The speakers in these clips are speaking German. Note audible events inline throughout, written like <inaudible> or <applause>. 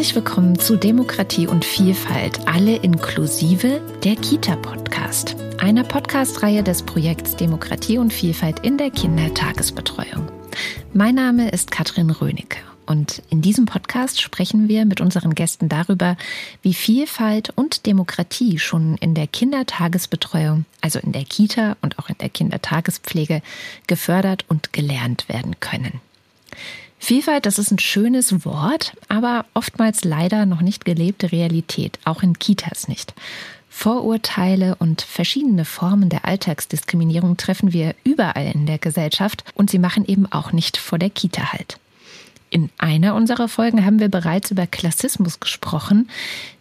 Herzlich willkommen zu Demokratie und Vielfalt, alle inklusive der Kita-Podcast, einer Podcast-Reihe des Projekts Demokratie und Vielfalt in der Kindertagesbetreuung. Mein Name ist Katrin Rönecke und in diesem Podcast sprechen wir mit unseren Gästen darüber, wie Vielfalt und Demokratie schon in der Kindertagesbetreuung, also in der Kita und auch in der Kindertagespflege, gefördert und gelernt werden können. Vielfalt, das ist ein schönes Wort, aber oftmals leider noch nicht gelebte Realität, auch in Kitas nicht. Vorurteile und verschiedene Formen der Alltagsdiskriminierung treffen wir überall in der Gesellschaft und sie machen eben auch nicht vor der Kita halt. In einer unserer Folgen haben wir bereits über Klassismus gesprochen,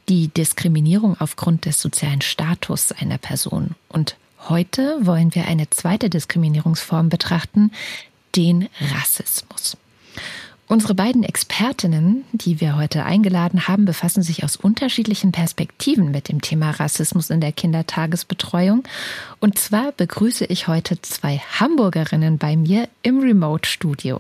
die Diskriminierung aufgrund des sozialen Status einer Person. Und heute wollen wir eine zweite Diskriminierungsform betrachten, den Rassismus. Unsere beiden Expertinnen, die wir heute eingeladen haben, befassen sich aus unterschiedlichen Perspektiven mit dem Thema Rassismus in der Kindertagesbetreuung. Und zwar begrüße ich heute zwei Hamburgerinnen bei mir im Remote-Studio.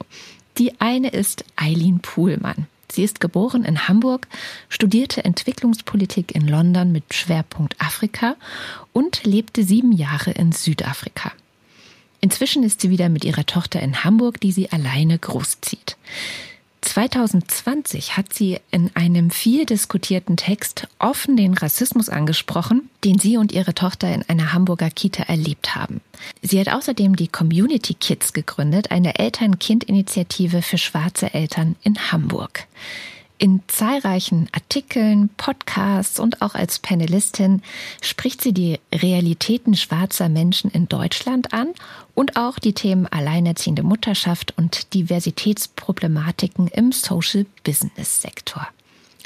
Die eine ist Eileen Puhlmann. Sie ist geboren in Hamburg, studierte Entwicklungspolitik in London mit Schwerpunkt Afrika und lebte sieben Jahre in Südafrika. Inzwischen ist sie wieder mit ihrer Tochter in Hamburg, die sie alleine großzieht. 2020 hat sie in einem viel diskutierten Text offen den Rassismus angesprochen, den sie und ihre Tochter in einer Hamburger Kita erlebt haben. Sie hat außerdem die Community Kids gegründet, eine Eltern-Kind-Initiative für schwarze Eltern in Hamburg. In zahlreichen Artikeln, Podcasts und auch als Panelistin spricht sie die Realitäten schwarzer Menschen in Deutschland an und auch die Themen alleinerziehende Mutterschaft und Diversitätsproblematiken im Social Business Sektor.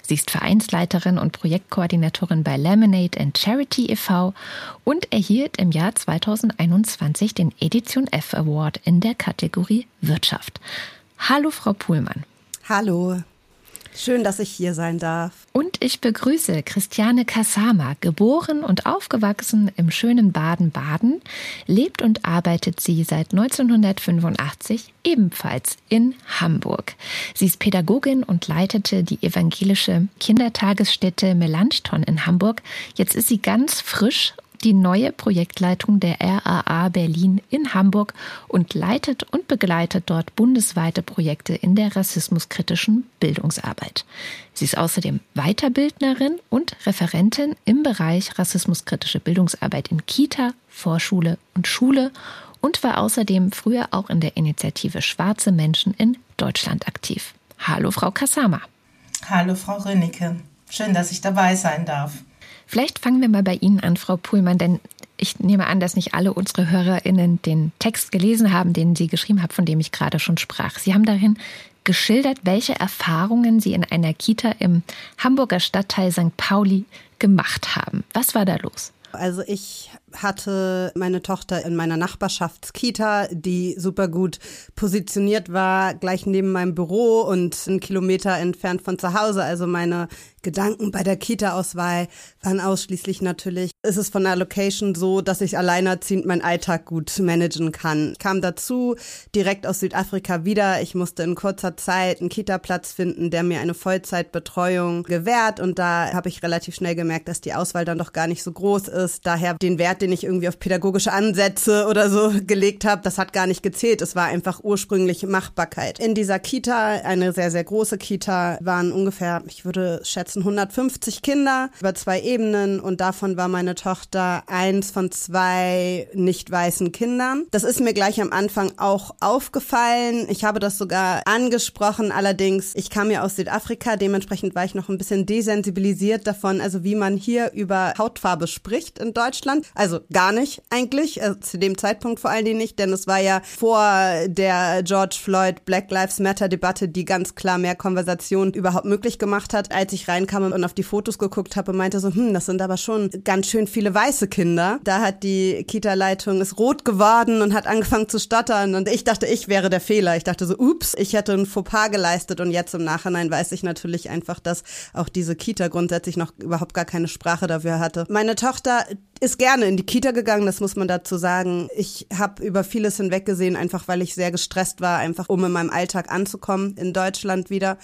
Sie ist Vereinsleiterin und Projektkoordinatorin bei Lemonade and Charity e.V. und erhielt im Jahr 2021 den Edition F Award in der Kategorie Wirtschaft. Hallo, Frau Puhlmann. Hallo. Schön, dass ich hier sein darf. Und ich begrüße Christiane Kasama, geboren und aufgewachsen im schönen Baden-Baden, lebt und arbeitet sie seit 1985 ebenfalls in Hamburg. Sie ist Pädagogin und leitete die evangelische Kindertagesstätte Melanchthon in Hamburg. Jetzt ist sie ganz frisch die neue Projektleitung der RAA Berlin in Hamburg und leitet und begleitet dort bundesweite Projekte in der rassismuskritischen Bildungsarbeit. Sie ist außerdem Weiterbildnerin und Referentin im Bereich rassismuskritische Bildungsarbeit in Kita, Vorschule und Schule und war außerdem früher auch in der Initiative Schwarze Menschen in Deutschland aktiv. Hallo, Frau Kasama. Hallo, Frau Rönnecke. Schön, dass ich dabei sein darf. Vielleicht fangen wir mal bei Ihnen an, Frau Puhlmann, denn ich nehme an, dass nicht alle unsere HörerInnen den Text gelesen haben, den Sie geschrieben haben, von dem ich gerade schon sprach. Sie haben darin geschildert, welche Erfahrungen Sie in einer Kita im Hamburger Stadtteil St. Pauli gemacht haben. Was war da los? Also ich hatte meine Tochter in meiner Nachbarschaftskita, die super gut positioniert war, gleich neben meinem Büro und einen Kilometer entfernt von zu Hause. Also meine Gedanken bei der Kita-Auswahl waren ausschließlich natürlich, ist es von der Location so, dass ich alleinerziehend meinen Alltag gut managen kann. Kam dazu direkt aus Südafrika wieder. Ich musste in kurzer Zeit einen Kita-Platz finden, der mir eine Vollzeitbetreuung gewährt und da habe ich relativ schnell gemerkt, dass die Auswahl dann doch gar nicht so groß ist. Daher den Wert, den ich irgendwie auf pädagogische Ansätze oder so <laughs> gelegt habe, das hat gar nicht gezählt. Es war einfach ursprünglich Machbarkeit. In dieser Kita, eine sehr, sehr große Kita, waren ungefähr, ich würde schätzen, 150 Kinder über zwei Ebenen und davon war meine Tochter eins von zwei nicht weißen Kindern. Das ist mir gleich am Anfang auch aufgefallen. Ich habe das sogar angesprochen. Allerdings, ich kam ja aus Südafrika, dementsprechend war ich noch ein bisschen desensibilisiert davon, also wie man hier über Hautfarbe spricht in Deutschland. Also gar nicht eigentlich, also zu dem Zeitpunkt vor allen Dingen nicht, denn es war ja vor der George Floyd Black Lives Matter Debatte, die ganz klar mehr Konversation überhaupt möglich gemacht hat. Als ich rein reinkam und auf die Fotos geguckt habe meinte so, hm, das sind aber schon ganz schön viele weiße Kinder. Da hat die Kita-Leitung ist rot geworden und hat angefangen zu stottern und ich dachte, ich wäre der Fehler. Ich dachte so, ups, ich hätte ein Fauxpas geleistet und jetzt im Nachhinein weiß ich natürlich einfach, dass auch diese Kita grundsätzlich noch überhaupt gar keine Sprache dafür hatte. Meine Tochter ist gerne in die Kita gegangen, das muss man dazu sagen. Ich habe über vieles hinweggesehen, einfach weil ich sehr gestresst war, einfach um in meinem Alltag anzukommen in Deutschland wieder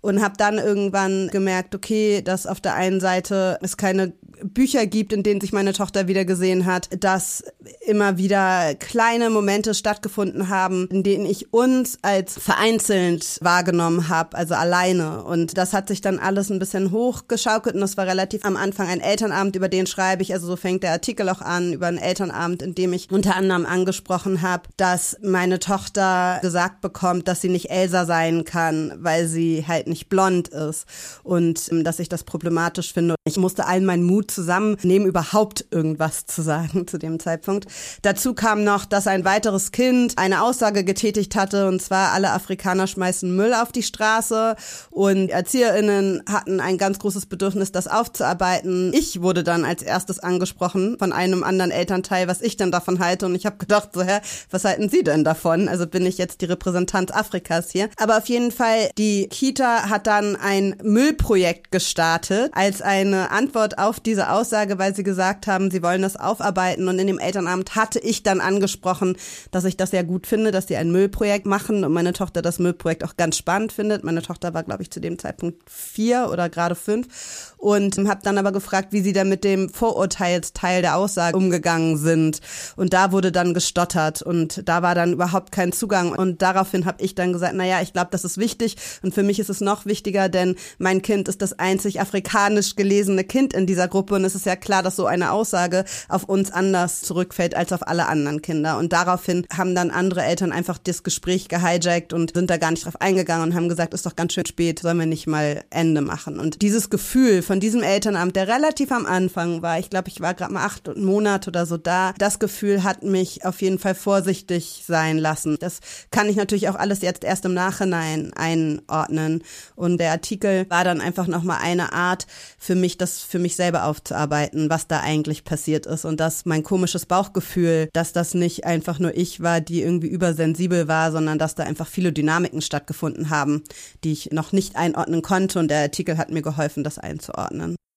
und habe dann irgendwann gemerkt, okay, dass auf der einen Seite es keine Bücher gibt, in denen sich meine Tochter wieder gesehen hat, dass immer wieder kleine Momente stattgefunden haben, in denen ich uns als vereinzelt wahrgenommen habe, also alleine. Und das hat sich dann alles ein bisschen hochgeschaukelt und das war relativ am Anfang ein Elternabend, über den schreibe ich, also so fängt der Artikel auch an, über einen Elternabend, in dem ich unter anderem angesprochen habe, dass meine Tochter gesagt bekommt, dass sie nicht Elsa sein kann, weil sie halt nicht blond ist und ähm, dass ich das problematisch finde. Ich musste allen meinen Mut zusammennehmen, überhaupt irgendwas zu sagen <laughs> zu dem Zeitpunkt. Dazu kam noch, dass ein weiteres Kind eine Aussage getätigt hatte, und zwar alle Afrikaner schmeißen Müll auf die Straße und ErzieherInnen hatten ein ganz großes Bedürfnis, das aufzuarbeiten. Ich wurde dann als erstes angesprochen von einem anderen Elternteil, was ich denn davon halte und ich habe gedacht, so, hä, was halten Sie denn davon? Also bin ich jetzt die Repräsentanz Afrikas hier. Aber auf jeden Fall, die Kita hat dann ein Müllprojekt gestartet als eine Antwort auf diese Aussage, weil sie gesagt haben, sie wollen das aufarbeiten. Und in dem Elternamt hatte ich dann angesprochen, dass ich das ja gut finde, dass sie ein Müllprojekt machen und meine Tochter das Müllprojekt auch ganz spannend findet. Meine Tochter war, glaube ich, zu dem Zeitpunkt vier oder gerade fünf und habe dann aber gefragt, wie sie da mit dem Vorurteilsteil der Aussage umgegangen sind. Und da wurde dann gestottert und da war dann überhaupt kein Zugang. Und daraufhin habe ich dann gesagt, na ja, ich glaube, das ist wichtig und für mich ist es noch wichtiger, denn mein Kind ist das einzig afrikanisch gelesene Kind in dieser Gruppe und es ist ja klar, dass so eine Aussage auf uns anders zurückfällt als auf alle anderen Kinder. Und daraufhin haben dann andere Eltern einfach das Gespräch gehijackt und sind da gar nicht drauf eingegangen und haben gesagt, ist doch ganz schön spät, sollen wir nicht mal Ende machen. Und dieses Gefühl von diesem Elternamt, der relativ am Anfang war, ich glaube, ich war gerade mal acht Monate oder so da, das Gefühl hat mich auf jeden Fall vorsichtig sein lassen. Das kann ich natürlich auch alles jetzt erst im Nachhinein einordnen. Und der Artikel war dann einfach nochmal eine Art für mich, das für mich selber aufzuarbeiten, was da eigentlich passiert ist und dass mein komisches Bauchgefühl, dass das nicht einfach nur ich war, die irgendwie übersensibel war, sondern dass da einfach viele Dynamiken stattgefunden haben, die ich noch nicht einordnen konnte und der Artikel hat mir geholfen, das einzuordnen.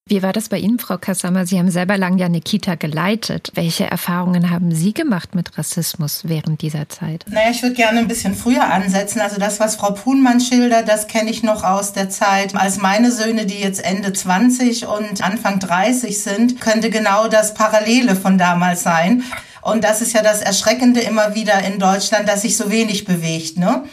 Wie war das bei Ihnen, Frau Kassammer? Sie haben selber lang ja eine Kita geleitet. Welche Erfahrungen haben Sie gemacht mit Rassismus während dieser Zeit? Naja, ich würde gerne ein bisschen früher ansetzen. Also das, was Frau Puhnmann schildert, das kenne ich noch aus der Zeit, als meine Söhne, die jetzt Ende 20 und Anfang 30 sind, könnte genau das Parallele von damals sein. Und das ist ja das Erschreckende immer wieder in Deutschland, dass sich so wenig bewegt. Ne?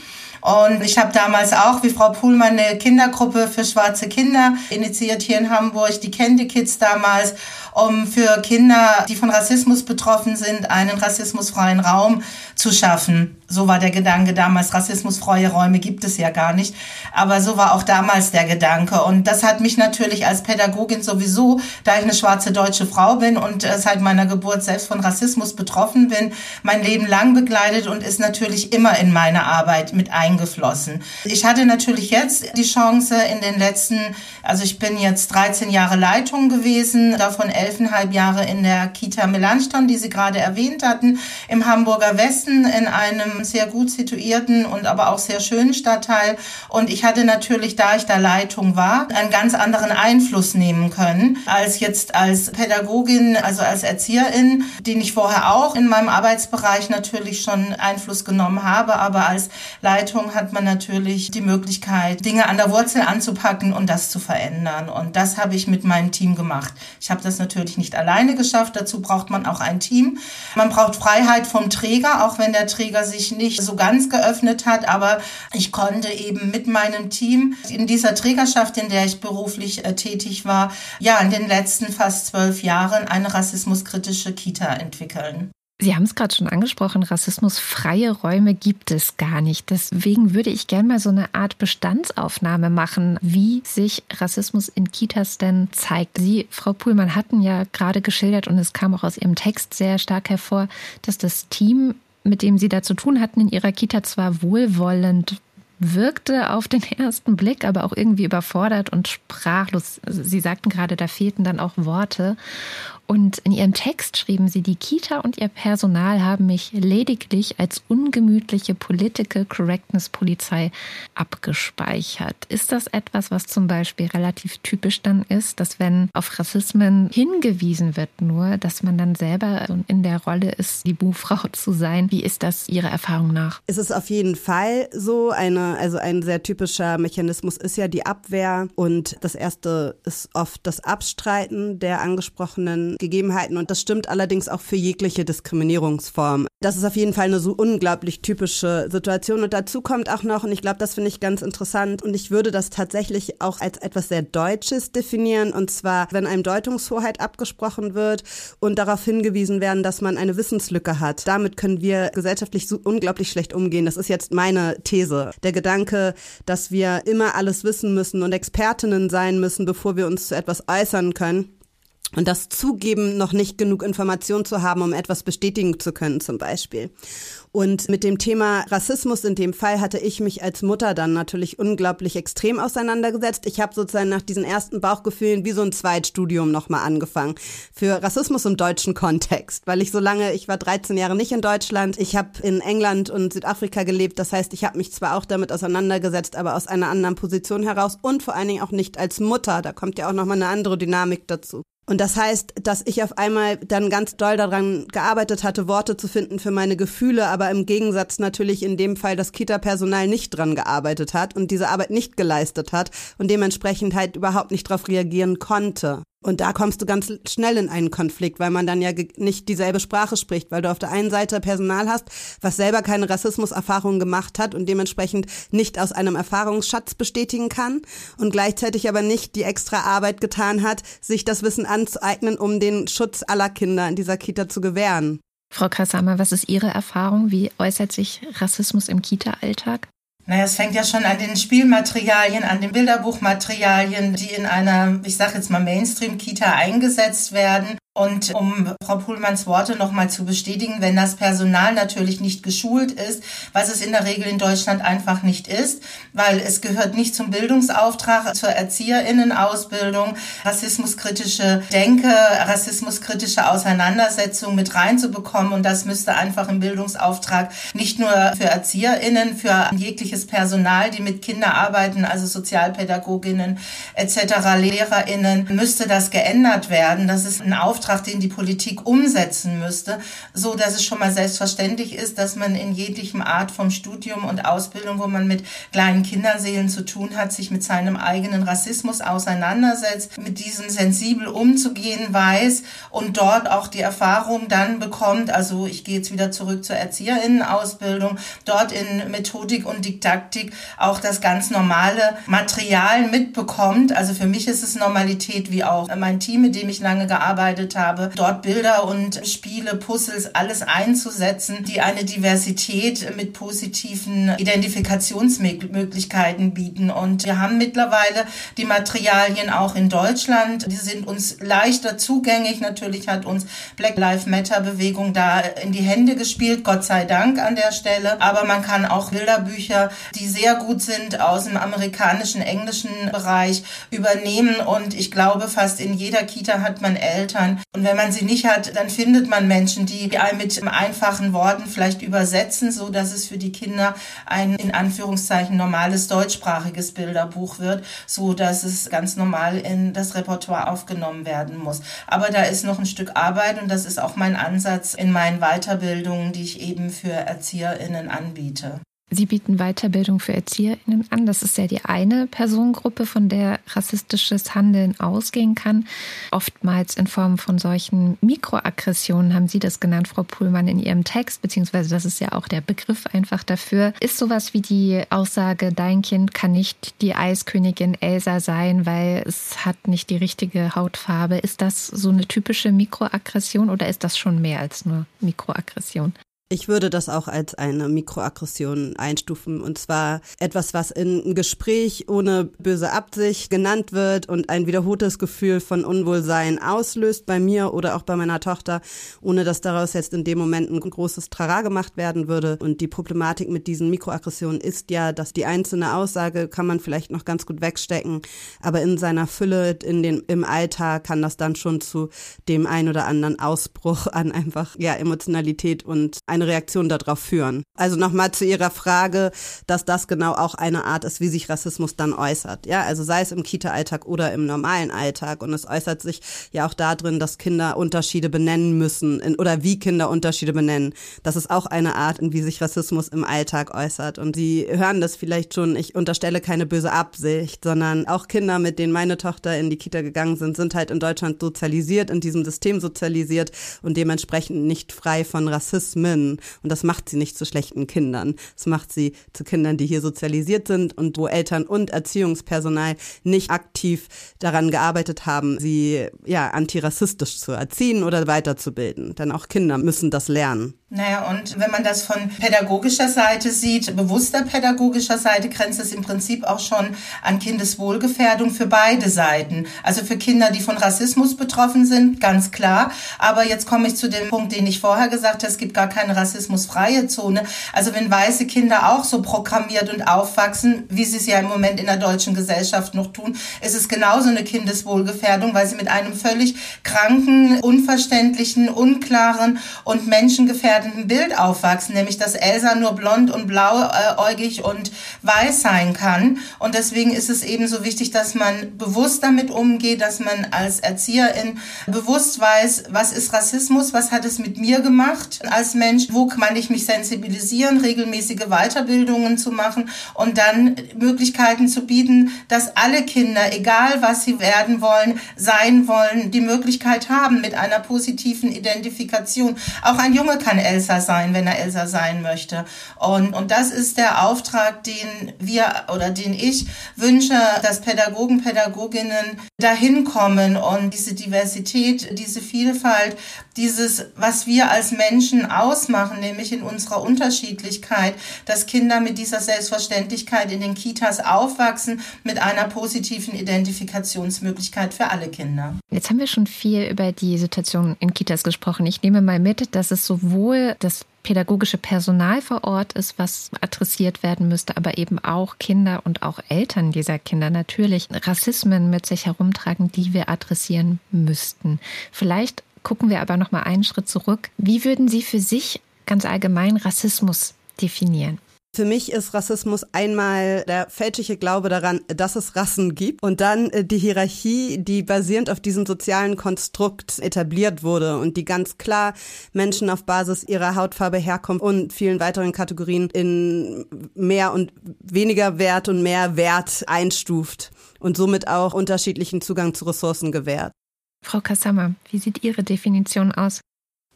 Und ich habe damals auch, wie Frau Puhlmann, eine Kindergruppe für schwarze Kinder initiiert hier in Hamburg, die Candy Kids damals, um für Kinder, die von Rassismus betroffen sind, einen rassismusfreien Raum zu schaffen. So war der Gedanke damals. Rassismusfreie Räume gibt es ja gar nicht. Aber so war auch damals der Gedanke. Und das hat mich natürlich als Pädagogin sowieso, da ich eine schwarze deutsche Frau bin und äh, seit meiner Geburt selbst von Rassismus betroffen bin, mein Leben lang begleitet und ist natürlich immer in meine Arbeit mit eingeflossen. Ich hatte natürlich jetzt die Chance in den letzten, also ich bin jetzt 13 Jahre Leitung gewesen, davon elfeinhalb Jahre in der Kita Melanchthon, die Sie gerade erwähnt hatten, im Hamburger Westen in einem sehr gut situierten und aber auch sehr schönen Stadtteil. Und ich hatte natürlich, da ich da Leitung war, einen ganz anderen Einfluss nehmen können als jetzt als Pädagogin, also als Erzieherin, den ich vorher auch in meinem Arbeitsbereich natürlich schon Einfluss genommen habe. Aber als Leitung hat man natürlich die Möglichkeit, Dinge an der Wurzel anzupacken und das zu verändern. Und das habe ich mit meinem Team gemacht. Ich habe das natürlich nicht alleine geschafft. Dazu braucht man auch ein Team. Man braucht Freiheit vom Träger, auch wenn der Träger sich sich nicht so ganz geöffnet hat, aber ich konnte eben mit meinem Team in dieser Trägerschaft, in der ich beruflich äh, tätig war, ja, in den letzten fast zwölf Jahren eine rassismuskritische Kita entwickeln. Sie haben es gerade schon angesprochen, rassismusfreie Räume gibt es gar nicht. Deswegen würde ich gerne mal so eine Art Bestandsaufnahme machen, wie sich Rassismus in Kitas denn zeigt. Sie, Frau Puhlmann, hatten ja gerade geschildert und es kam auch aus Ihrem Text sehr stark hervor, dass das Team mit dem Sie da zu tun hatten in Ihrer Kita, zwar wohlwollend wirkte auf den <laughs> ersten Blick, aber auch irgendwie überfordert und sprachlos. Sie sagten gerade, da fehlten dann auch Worte. Und in ihrem Text schrieben sie, die Kita und ihr Personal haben mich lediglich als ungemütliche Political Correctness Polizei abgespeichert. Ist das etwas, was zum Beispiel relativ typisch dann ist, dass wenn auf Rassismen hingewiesen wird nur, dass man dann selber in der Rolle ist, die Buhfrau <laughs> zu sein? Wie ist das Ihrer Erfahrung nach? Es ist auf jeden Fall so. Eine, also ein sehr typischer Mechanismus ist ja die Abwehr und das erste ist oft das Abstreiten der angesprochenen Gegebenheiten und das stimmt allerdings auch für jegliche Diskriminierungsform. Das ist auf jeden Fall eine so unglaublich typische Situation und dazu kommt auch noch, und ich glaube, das finde ich ganz interessant und ich würde das tatsächlich auch als etwas sehr Deutsches definieren und zwar, wenn einem Deutungshoheit abgesprochen wird und darauf hingewiesen werden, dass man eine Wissenslücke hat. Damit können wir gesellschaftlich so unglaublich schlecht umgehen. Das ist jetzt meine These. Der Gedanke, dass wir immer alles wissen müssen und Expertinnen sein müssen, bevor wir uns zu etwas äußern können, und das Zugeben, noch nicht genug Information zu haben, um etwas bestätigen zu können zum Beispiel. Und mit dem Thema Rassismus in dem Fall hatte ich mich als Mutter dann natürlich unglaublich extrem auseinandergesetzt. Ich habe sozusagen nach diesen ersten Bauchgefühlen wie so ein Zweitstudium nochmal angefangen für Rassismus im deutschen Kontext, weil ich so lange, ich war 13 Jahre nicht in Deutschland, ich habe in England und Südafrika gelebt. Das heißt, ich habe mich zwar auch damit auseinandergesetzt, aber aus einer anderen Position heraus und vor allen Dingen auch nicht als Mutter. Da kommt ja auch nochmal eine andere Dynamik dazu. Und das heißt, dass ich auf einmal dann ganz doll daran gearbeitet hatte, Worte zu finden für meine Gefühle, aber im Gegensatz natürlich in dem Fall das Kita-Personal nicht dran gearbeitet hat und diese Arbeit nicht geleistet hat und dementsprechend halt überhaupt nicht darauf reagieren konnte. Und da kommst du ganz schnell in einen Konflikt, weil man dann ja nicht dieselbe Sprache spricht, weil du auf der einen Seite Personal hast, was selber keine Rassismuserfahrung gemacht hat und dementsprechend nicht aus einem Erfahrungsschatz bestätigen kann und gleichzeitig aber nicht die extra Arbeit getan hat, sich das Wissen anzueignen, um den Schutz aller Kinder in dieser Kita zu gewähren. Frau Kasama, was ist Ihre Erfahrung? Wie äußert sich Rassismus im Kita-Alltag? Naja, es fängt ja schon an den Spielmaterialien, an den Bilderbuchmaterialien, die in einer, ich sag jetzt mal Mainstream-Kita eingesetzt werden. Und um Frau Puhlmanns Worte nochmal zu bestätigen, wenn das Personal natürlich nicht geschult ist, was es in der Regel in Deutschland einfach nicht ist, weil es gehört nicht zum Bildungsauftrag, zur Erzieherinnenausbildung, rassismuskritische Denke, rassismuskritische Auseinandersetzung mit reinzubekommen. Und das müsste einfach im Bildungsauftrag nicht nur für Erzieherinnen, für jegliches Personal, die mit Kindern arbeiten, also Sozialpädagoginnen etc., Lehrerinnen, müsste das geändert werden. Das ist ein Auftrag, Auftrag, den die Politik umsetzen müsste, so dass es schon mal selbstverständlich ist, dass man in jeglichem Art vom Studium und Ausbildung, wo man mit kleinen Kinderseelen zu tun hat, sich mit seinem eigenen Rassismus auseinandersetzt, mit diesem sensibel umzugehen weiß und dort auch die Erfahrung dann bekommt, also ich gehe jetzt wieder zurück zur Erzieherinnenausbildung, dort in Methodik und Didaktik auch das ganz normale Material mitbekommt. Also für mich ist es Normalität, wie auch mein Team, mit dem ich lange gearbeitet habe, dort Bilder und Spiele, Puzzles, alles einzusetzen, die eine Diversität mit positiven Identifikationsmöglichkeiten bieten. Und wir haben mittlerweile die Materialien auch in Deutschland. Die sind uns leichter zugänglich. Natürlich hat uns Black Lives Matter Bewegung da in die Hände gespielt, Gott sei Dank an der Stelle. Aber man kann auch Bilderbücher, die sehr gut sind, aus dem amerikanischen, englischen Bereich übernehmen. Und ich glaube, fast in jeder Kita hat man Eltern, und wenn man sie nicht hat, dann findet man Menschen, die einem mit einfachen Worten vielleicht übersetzen, so dass es für die Kinder ein in Anführungszeichen normales deutschsprachiges Bilderbuch wird, so dass es ganz normal in das Repertoire aufgenommen werden muss. Aber da ist noch ein Stück Arbeit und das ist auch mein Ansatz in meinen Weiterbildungen, die ich eben für ErzieherInnen anbiete. Sie bieten Weiterbildung für ErzieherInnen an. Das ist ja die eine Personengruppe, von der rassistisches Handeln ausgehen kann. Oftmals in Form von solchen Mikroaggressionen haben Sie das genannt, Frau Puhlmann, in Ihrem Text, beziehungsweise das ist ja auch der Begriff einfach dafür. Ist sowas wie die Aussage, dein Kind kann nicht die Eiskönigin Elsa sein, weil es hat nicht die richtige Hautfarbe. Ist das so eine typische Mikroaggression oder ist das schon mehr als nur Mikroaggression? Ich würde das auch als eine Mikroaggression einstufen. Und zwar etwas, was in einem Gespräch ohne böse Absicht genannt wird und ein wiederholtes Gefühl von Unwohlsein auslöst bei mir oder auch bei meiner Tochter, ohne dass daraus jetzt in dem Moment ein großes Trara gemacht werden würde. Und die Problematik mit diesen Mikroaggressionen ist ja, dass die einzelne Aussage kann man vielleicht noch ganz gut wegstecken, aber in seiner Fülle, in den, im Alltag kann das dann schon zu dem ein oder anderen Ausbruch an einfach, ja, Emotionalität und eine Reaktion darauf führen. Also nochmal zu Ihrer Frage, dass das genau auch eine Art ist, wie sich Rassismus dann äußert. Ja, also sei es im Kita-Alltag oder im normalen Alltag. Und es äußert sich ja auch darin, dass Kinder Unterschiede benennen müssen in, oder wie Kinder Unterschiede benennen. Das ist auch eine Art, in wie sich Rassismus im Alltag äußert. Und Sie hören das vielleicht schon. Ich unterstelle keine böse Absicht, sondern auch Kinder, mit denen meine Tochter in die Kita gegangen sind, sind halt in Deutschland sozialisiert, in diesem System sozialisiert und dementsprechend nicht frei von Rassismen. Und das macht sie nicht zu schlechten Kindern. Das macht sie zu Kindern, die hier sozialisiert sind und wo Eltern und Erziehungspersonal nicht aktiv daran gearbeitet haben, sie ja antirassistisch zu erziehen oder weiterzubilden. Denn auch Kinder müssen das lernen. Naja, und wenn man das von pädagogischer Seite sieht, bewusster pädagogischer Seite, grenzt es im Prinzip auch schon an Kindeswohlgefährdung für beide Seiten. Also für Kinder, die von Rassismus betroffen sind, ganz klar. Aber jetzt komme ich zu dem Punkt, den ich vorher gesagt habe, es gibt gar keine rassismusfreie Zone. Also wenn weiße Kinder auch so programmiert und aufwachsen, wie sie es ja im Moment in der deutschen Gesellschaft noch tun, ist es genauso eine Kindeswohlgefährdung, weil sie mit einem völlig kranken, unverständlichen, unklaren und menschengefährdeten gefährdenden Bild aufwachsen, nämlich dass Elsa nur blond und blauäugig und weiß sein kann. Und deswegen ist es eben so wichtig, dass man bewusst damit umgeht, dass man als Erzieherin bewusst weiß, was ist Rassismus, was hat es mit mir gemacht als Mensch, wo kann ich mich sensibilisieren, regelmäßige Weiterbildungen zu machen und dann Möglichkeiten zu bieten, dass alle Kinder, egal was sie werden wollen, sein wollen, die Möglichkeit haben mit einer positiven Identifikation. Auch ein Junge kann Elsa sein, wenn er Elsa sein möchte. Und, und das ist der Auftrag, den wir oder den ich wünsche, dass Pädagogen, Pädagoginnen dahin kommen und diese Diversität, diese Vielfalt, dieses, was wir als Menschen ausmachen, nämlich in unserer Unterschiedlichkeit, dass Kinder mit dieser Selbstverständlichkeit in den Kitas aufwachsen, mit einer positiven Identifikationsmöglichkeit für alle Kinder. Jetzt haben wir schon viel über die Situation in Kitas gesprochen. Ich nehme mal mit, dass es sowohl das pädagogische Personal vor Ort ist, was adressiert werden müsste, aber eben auch Kinder und auch Eltern dieser Kinder natürlich Rassismen mit sich herumtragen, die wir adressieren müssten. Vielleicht gucken wir aber noch mal einen Schritt zurück. Wie würden Sie für sich ganz allgemein Rassismus definieren? Für mich ist Rassismus einmal der fälschliche Glaube daran, dass es Rassen gibt und dann äh, die Hierarchie, die basierend auf diesem sozialen Konstrukt etabliert wurde und die ganz klar Menschen auf Basis ihrer Hautfarbe, Herkunft und vielen weiteren Kategorien in mehr und weniger Wert und mehr Wert einstuft und somit auch unterschiedlichen Zugang zu Ressourcen gewährt. Frau Kassama, wie sieht Ihre Definition aus?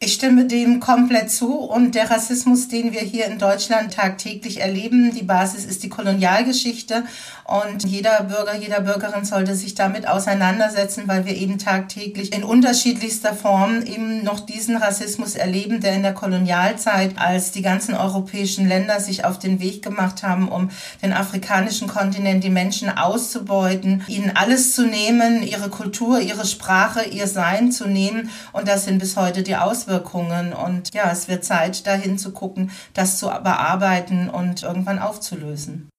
Ich stimme dem komplett zu und der Rassismus, den wir hier in Deutschland tagtäglich erleben, die Basis ist die Kolonialgeschichte und jeder Bürger, jeder Bürgerin sollte sich damit auseinandersetzen, weil wir eben tagtäglich in unterschiedlichster Form eben noch diesen Rassismus erleben, der in der Kolonialzeit, als die ganzen europäischen Länder sich auf den Weg gemacht haben, um den afrikanischen Kontinent, die Menschen auszubeuten, ihnen alles zu nehmen, ihre Kultur, ihre Sprache, ihr Sein zu nehmen. Und das sind bis heute die Auswirkungen Auswirkungen. Und ja, es wird Zeit, dahin zu gucken, das zu bearbeiten und irgendwann aufzulösen.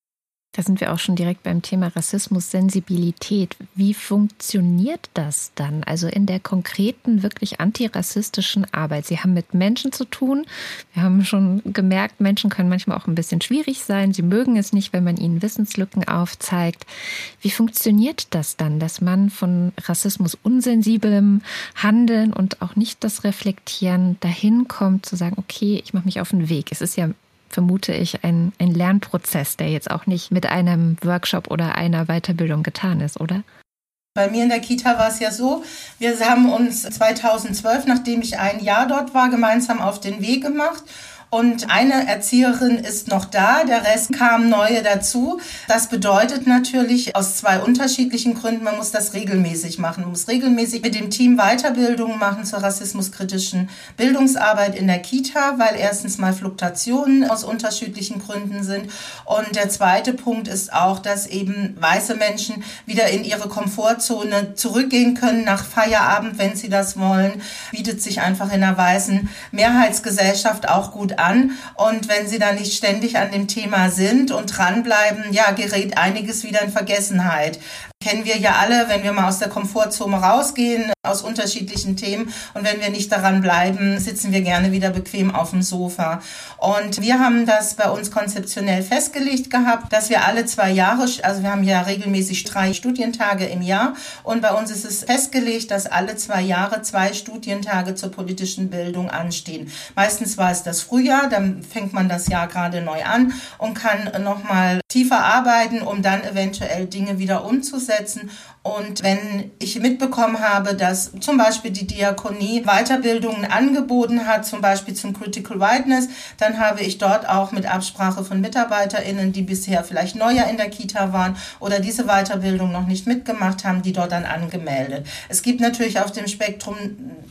Da sind wir auch schon direkt beim Thema Rassismus, Sensibilität. Wie funktioniert das dann? Also in der konkreten, wirklich antirassistischen Arbeit. Sie haben mit Menschen zu tun. Wir haben schon gemerkt, Menschen können manchmal auch ein bisschen schwierig sein. Sie mögen es nicht, wenn man ihnen Wissenslücken aufzeigt. Wie funktioniert das dann, dass man von Rassismus unsensiblem Handeln und auch nicht das Reflektieren dahin kommt, zu sagen, okay, ich mache mich auf den Weg. Es ist ja vermute ich, ein, ein Lernprozess, der jetzt auch nicht mit einem Workshop oder einer Weiterbildung getan ist, oder? Bei mir in der Kita war es ja so, wir haben uns 2012, nachdem ich ein Jahr dort war, gemeinsam auf den Weg gemacht Und eine Erzieherin ist noch da, der Rest kam neue dazu. Das bedeutet natürlich aus zwei unterschiedlichen Gründen, man muss das regelmäßig machen. Man muss regelmäßig mit dem Team Weiterbildungen machen zur rassismuskritischen Bildungsarbeit in der Kita, weil erstens mal Fluktuationen aus unterschiedlichen Gründen sind. Und der zweite Punkt ist auch, dass eben weiße Menschen wieder in ihre Komfortzone zurückgehen können nach Feierabend, wenn sie das wollen. Bietet sich einfach in einer weißen Mehrheitsgesellschaft auch gut an. Und wenn sie da nicht ständig an dem Thema sind und dranbleiben, ja, gerät einiges wieder in Vergessenheit. Kennen wir ja alle, wenn wir mal aus der Komfortzone rausgehen, aus unterschiedlichen Themen. Und wenn wir nicht daran bleiben, sitzen wir gerne wieder bequem auf dem Sofa. Und wir haben das bei uns konzeptionell festgelegt gehabt, dass wir alle zwei Jahre, also wir haben ja regelmäßig drei Studientage im Jahr. Und bei uns ist es festgelegt, dass alle zwei Jahre zwei Studientage zur politischen Bildung anstehen. Meistens war es das Frühjahr, dann fängt man das Jahr gerade neu an und kann nochmal tiefer arbeiten, um dann eventuell Dinge wieder umzusetzen. Und wenn ich mitbekommen habe, dass zum Beispiel die Diakonie Weiterbildungen angeboten hat, zum Beispiel zum Critical Whiteness, dann habe ich dort auch mit Absprache von MitarbeiterInnen, die bisher vielleicht neuer in der Kita waren oder diese Weiterbildung noch nicht mitgemacht haben, die dort dann angemeldet. Es gibt natürlich auf dem Spektrum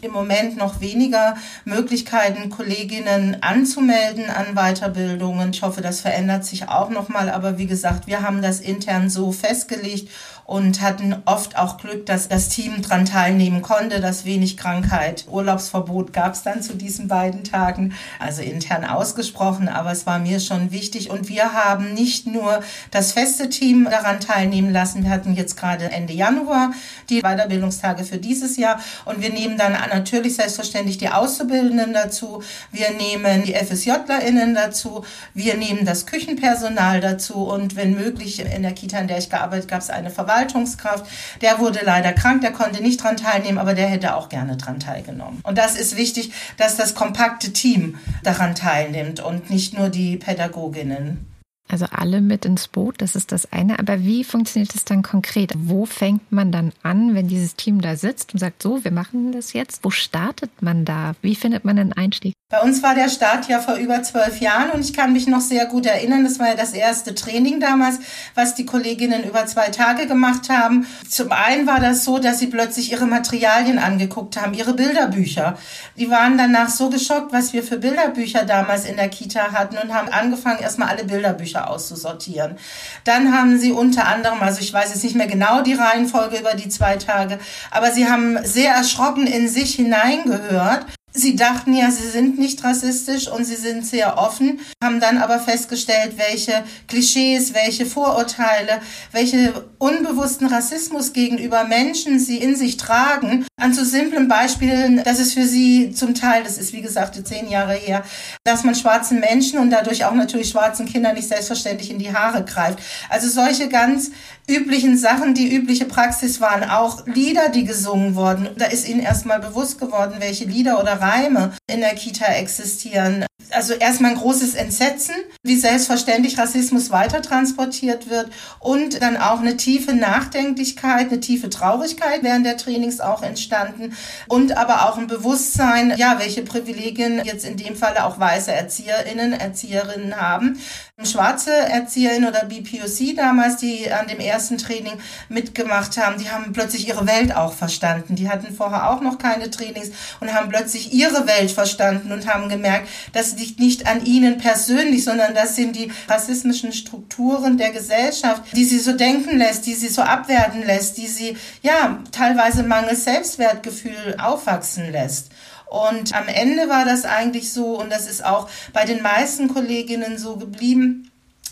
im Moment noch weniger Möglichkeiten, Kolleginnen anzumelden an Weiterbildungen. Ich hoffe, das verändert sich auch nochmal. Aber wie gesagt, wir haben das intern so festgelegt und hatten oft auch Glück, dass das Team dran teilnehmen konnte, dass wenig Krankheit. Urlaubsverbot gab es dann zu diesen beiden Tagen, also intern ausgesprochen, aber es war mir schon wichtig. Und wir haben nicht nur das feste Team daran teilnehmen lassen, wir hatten jetzt gerade Ende Januar die Weiterbildungstage für dieses Jahr. Und wir nehmen dann natürlich selbstverständlich die Auszubildenden dazu, wir nehmen die FSJlerInnen dazu, wir nehmen das Küchenpersonal dazu. Und wenn möglich in der Kita, in der ich gearbeitet, gab es eine Verwaltung Verwaltungskraft. Der wurde leider krank, der konnte nicht dran teilnehmen, aber der hätte auch gerne dran teilgenommen. Und das ist wichtig, dass das kompakte Team daran teilnimmt und nicht nur die Pädagoginnen. Also alle mit ins Boot, das ist das eine. Aber wie funktioniert das dann konkret? Wo fängt man dann an, wenn dieses Team da sitzt und sagt, so, wir machen das jetzt? Wo startet man da? Wie findet man einen Einstieg? Bei uns war der Start ja vor über zwölf Jahren und ich kann mich noch sehr gut erinnern. Das war ja das erste Training damals, was die Kolleginnen über zwei Tage gemacht haben. Zum einen war das so, dass sie plötzlich ihre Materialien angeguckt haben, ihre Bilderbücher. Die waren danach so geschockt, was wir für Bilderbücher damals in der Kita hatten und haben angefangen, erstmal alle Bilderbücher auszusortieren. Dann haben sie unter anderem, also ich weiß jetzt nicht mehr genau die Reihenfolge über die zwei Tage, aber sie haben sehr erschrocken in sich hineingehört Sie dachten ja, sie sind nicht rassistisch und sie sind sehr offen, haben dann aber festgestellt, welche Klischees, welche Vorurteile, welche unbewussten Rassismus gegenüber Menschen sie in sich tragen. An so simplen Beispielen, dass es für sie zum Teil, das ist wie gesagt zehn Jahre her, dass man schwarzen Menschen und dadurch auch natürlich schwarzen Kindern nicht selbstverständlich in die Haare greift. Also solche ganz üblichen Sachen, die übliche Praxis waren, auch Lieder, die gesungen wurden. Da ist ihnen erstmal bewusst geworden, welche Lieder oder Reime in der Kita existieren. Also erstmal ein großes Entsetzen, wie selbstverständlich Rassismus weitertransportiert wird und dann auch eine tiefe Nachdenklichkeit, eine tiefe Traurigkeit während der Trainings auch entstanden und aber auch ein Bewusstsein, ja, welche Privilegien jetzt in dem Falle auch weiße Erzieherinnen, Erzieherinnen haben. Schwarze Erzieherinnen oder BPOC damals, die an dem ersten Training mitgemacht haben, die haben plötzlich ihre Welt auch verstanden. Die hatten vorher auch noch keine Trainings und haben plötzlich ihre Welt verstanden und haben gemerkt, das liegt nicht an ihnen persönlich, sondern das sind die rassismischen Strukturen der Gesellschaft, die sie so denken lässt, die sie so abwerten lässt, die sie ja teilweise mangels Selbstwertgefühl aufwachsen lässt. Und am Ende war das eigentlich so, und das ist auch bei den meisten Kolleginnen so geblieben,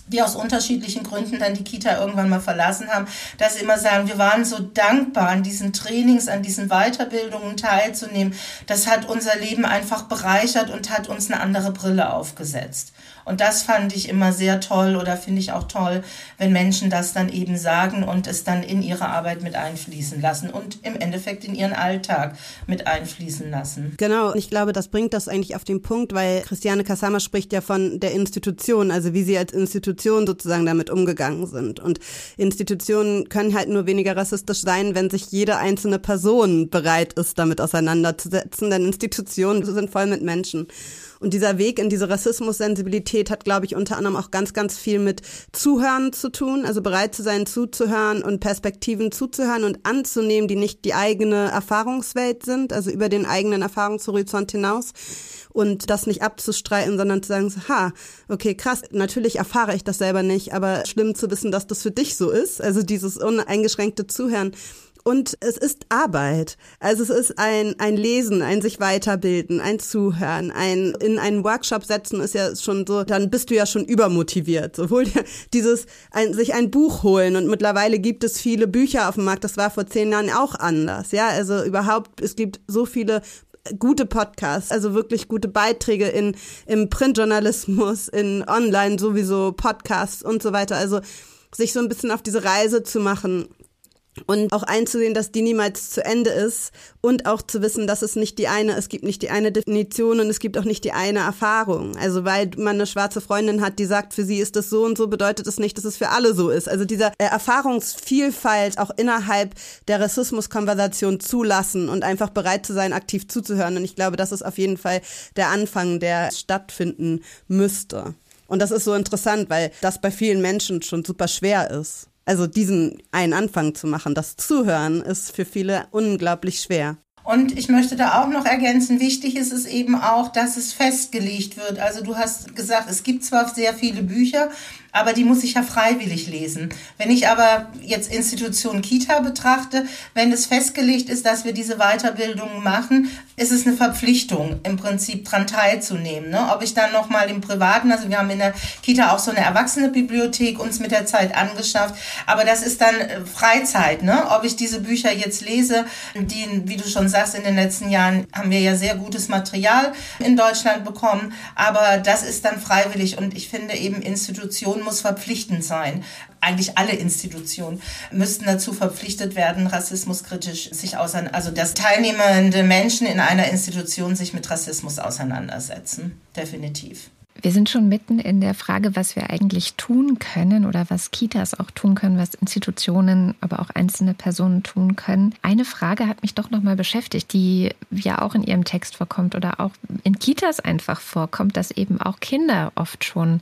die aus unterschiedlichen Gründen dann die Kita irgendwann mal verlassen haben, dass sie immer sagen, wir waren so dankbar, an diesen Trainings, an diesen Weiterbildungen teilzunehmen. Das hat unser Leben einfach bereichert und hat uns eine andere Brille aufgesetzt. Und das fand ich immer sehr toll oder finde ich auch toll, wenn Menschen das dann eben sagen und es dann in ihre Arbeit mit einfließen lassen und im Endeffekt in ihren Alltag mit einfließen lassen. Genau, ich glaube, das bringt das eigentlich auf den Punkt, weil Christiane Kassama spricht ja von der Institution, also wie sie als Institution sozusagen damit umgegangen sind. Und Institutionen können halt nur weniger rassistisch sein, wenn sich jede einzelne Person bereit ist, damit auseinanderzusetzen, denn Institutionen sind voll mit Menschen. Und dieser Weg in diese Rassismus-Sensibilität hat, glaube ich, unter anderem auch ganz, ganz viel mit Zuhören zu tun, also bereit zu sein, zuzuhören und Perspektiven zuzuhören und anzunehmen, die nicht die eigene Erfahrungswelt sind, also über den eigenen Erfahrungshorizont hinaus und das nicht abzustreiten, sondern zu sagen, ha, okay, krass, natürlich erfahre ich das selber nicht, aber schlimm zu wissen, dass das für dich so ist, also dieses uneingeschränkte Zuhören. Und es ist Arbeit. Also es ist ein, ein Lesen, ein sich weiterbilden, ein Zuhören, ein in einen Workshop setzen ist ja schon so, dann bist du ja schon übermotiviert. Sowohl dieses ein, sich ein Buch holen und mittlerweile gibt es viele Bücher auf dem Markt. Das war vor zehn Jahren auch anders. Ja, also überhaupt, es gibt so viele gute Podcasts, also wirklich gute Beiträge in, im Printjournalismus, in Online sowieso, Podcasts und so weiter. Also sich so ein bisschen auf diese Reise zu machen und auch einzusehen, dass die niemals zu Ende ist und auch zu wissen, dass es nicht die eine, es gibt nicht die eine Definition und es gibt auch nicht die eine Erfahrung. Also weil man eine schwarze Freundin hat, die sagt, für sie ist das so und so, bedeutet es das nicht, dass es für alle so ist. Also dieser äh, Erfahrungsvielfalt auch innerhalb der Rassismuskonversation zulassen und einfach bereit zu sein, aktiv zuzuhören. Und ich glaube, das ist auf jeden Fall der Anfang, der stattfinden müsste. Und das ist so interessant, weil das bei vielen Menschen schon super schwer ist. Also diesen einen Anfang zu machen, das Zuhören ist für viele unglaublich schwer. Und ich möchte da auch noch ergänzen, wichtig ist es eben auch, dass es festgelegt wird. Also du hast gesagt, es gibt zwar sehr viele Bücher, aber die muss ich ja freiwillig lesen. Wenn ich aber jetzt Institution Kita betrachte, wenn es festgelegt ist, dass wir diese Weiterbildungen machen, ist es eine Verpflichtung, im Prinzip dran teilzunehmen. Ne? Ob ich dann nochmal im Privaten, also wir haben in der Kita auch so eine Erwachsene-Bibliothek uns mit der Zeit angeschafft, aber das ist dann äh, Freizeit. Ne? Ob ich diese Bücher jetzt lese, die, wie du schon sagst, in den letzten Jahren haben wir ja sehr gutes Material in Deutschland bekommen, aber das ist dann freiwillig und ich finde eben Institutionen Institution muss verpflichtend sein. Eigentlich alle Institutionen müssten dazu verpflichtet werden, rassismuskritisch sich auseinander, also dass teilnehmende Menschen in einer Institution sich mit Rassismus auseinandersetzen. Definitiv. Wir sind schon mitten in der Frage, was wir eigentlich tun können oder was Kitas auch tun können, was Institutionen, aber auch einzelne Personen tun können. Eine Frage hat mich doch noch mal beschäftigt, die ja auch in Ihrem Text vorkommt oder auch in Kitas einfach vorkommt, dass eben auch Kinder oft schon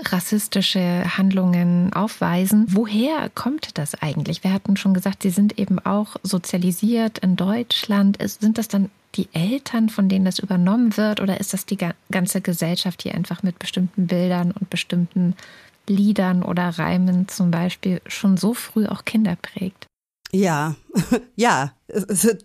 rassistische Handlungen aufweisen. Woher kommt das eigentlich? Wir hatten schon gesagt, Sie sind eben auch sozialisiert in Deutschland. Sind das dann die Eltern, von denen das übernommen wird, oder ist das die ganze Gesellschaft, die einfach mit bestimmten Bildern und bestimmten Liedern oder Reimen zum Beispiel schon so früh auch Kinder prägt? Ja, <laughs> ja,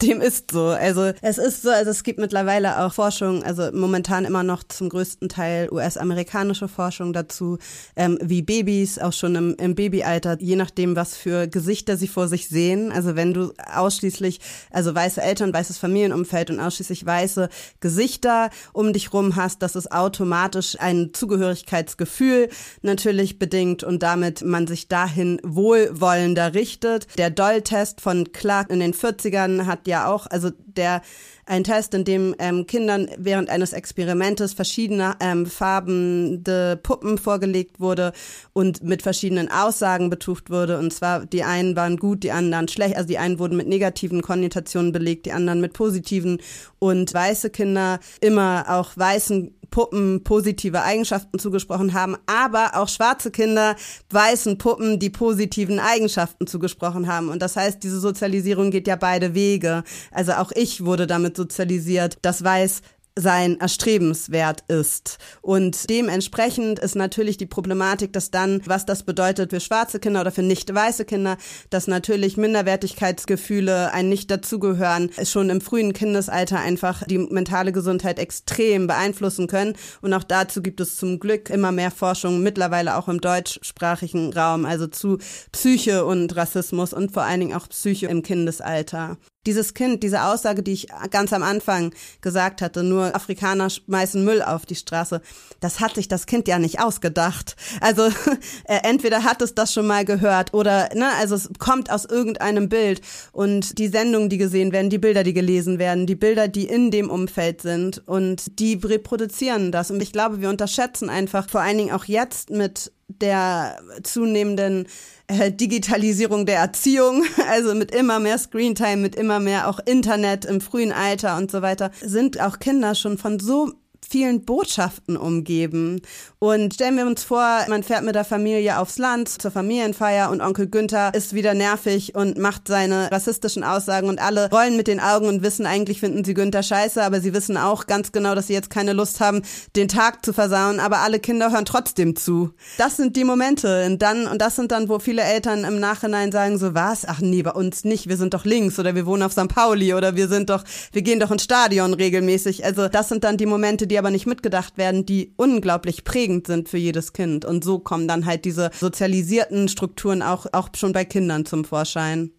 dem ist so. Also es ist so, also es gibt mittlerweile auch Forschung, also momentan immer noch zum größten Teil US-amerikanische Forschung dazu, ähm, wie Babys auch schon im, im Babyalter, je nachdem, was für Gesichter sie vor sich sehen. Also wenn du ausschließlich, also weiße Eltern, weißes Familienumfeld und ausschließlich weiße Gesichter um dich rum hast, dass es automatisch ein Zugehörigkeitsgefühl natürlich bedingt und damit man sich dahin wohlwollender richtet. Der Doll-Test von Clark in den 40ern hat ja auch, also der ein Test, in dem ähm, Kindern während eines Experimentes verschiedene ähm, farbende Puppen vorgelegt wurde und mit verschiedenen Aussagen betucht wurde. Und zwar die einen waren gut, die anderen schlecht. Also die einen wurden mit negativen Konnotationen belegt, die anderen mit positiven. Und weiße Kinder immer auch weißen Puppen positive Eigenschaften zugesprochen haben, aber auch schwarze Kinder weißen Puppen die positiven Eigenschaften zugesprochen haben. Und das heißt, diese Sozialisierung geht ja beide Wege. Also auch ich wurde damit sozialisiert, dass weiß sein erstrebenswert ist. Und dementsprechend ist natürlich die Problematik, dass dann, was das bedeutet für schwarze Kinder oder für nicht weiße Kinder, dass natürlich Minderwertigkeitsgefühle ein nicht dazugehören, schon im frühen Kindesalter einfach die mentale Gesundheit extrem beeinflussen können. Und auch dazu gibt es zum Glück immer mehr Forschung, mittlerweile auch im deutschsprachigen Raum, also zu Psyche und Rassismus und vor allen Dingen auch Psyche im Kindesalter dieses Kind, diese Aussage, die ich ganz am Anfang gesagt hatte, nur Afrikaner schmeißen Müll auf die Straße, das hat sich das Kind ja nicht ausgedacht. Also <laughs> äh, entweder hat es das schon mal gehört oder, ne, also es kommt aus irgendeinem Bild und die Sendungen, die gesehen werden, die Bilder, die gelesen werden, die Bilder, die in dem Umfeld sind und die reproduzieren das. Und ich glaube, wir unterschätzen einfach vor allen Dingen auch jetzt mit der zunehmenden äh, Digitalisierung der Erziehung, <laughs> also mit immer mehr Screentime, mit immer mehr auch Internet im frühen Alter und so weiter, sind auch Kinder schon von so vielen Botschaften umgeben. Und stellen wir uns vor, man fährt mit der Familie aufs Land zur Familienfeier und Onkel Günther ist wieder nervig und macht seine rassistischen Aussagen und alle rollen mit den Augen und wissen, eigentlich finden sie Günther scheiße, aber sie wissen auch ganz genau, dass sie jetzt keine Lust haben, den Tag zu versauen, aber alle Kinder hören trotzdem zu. Das sind die Momente und dann, und das sind dann, wo viele Eltern im Nachhinein sagen so, was? Ach nee, bei uns nicht, wir sind doch links oder wir wohnen auf St. Pauli oder wir sind doch, wir gehen doch ins Stadion regelmäßig. Also das sind dann die Momente, die aber nicht mitgedacht werden, die unglaublich prägend sind für jedes Kind. Und so kommen dann halt diese sozialisierten Strukturen auch, auch schon bei Kindern zum Vorschein.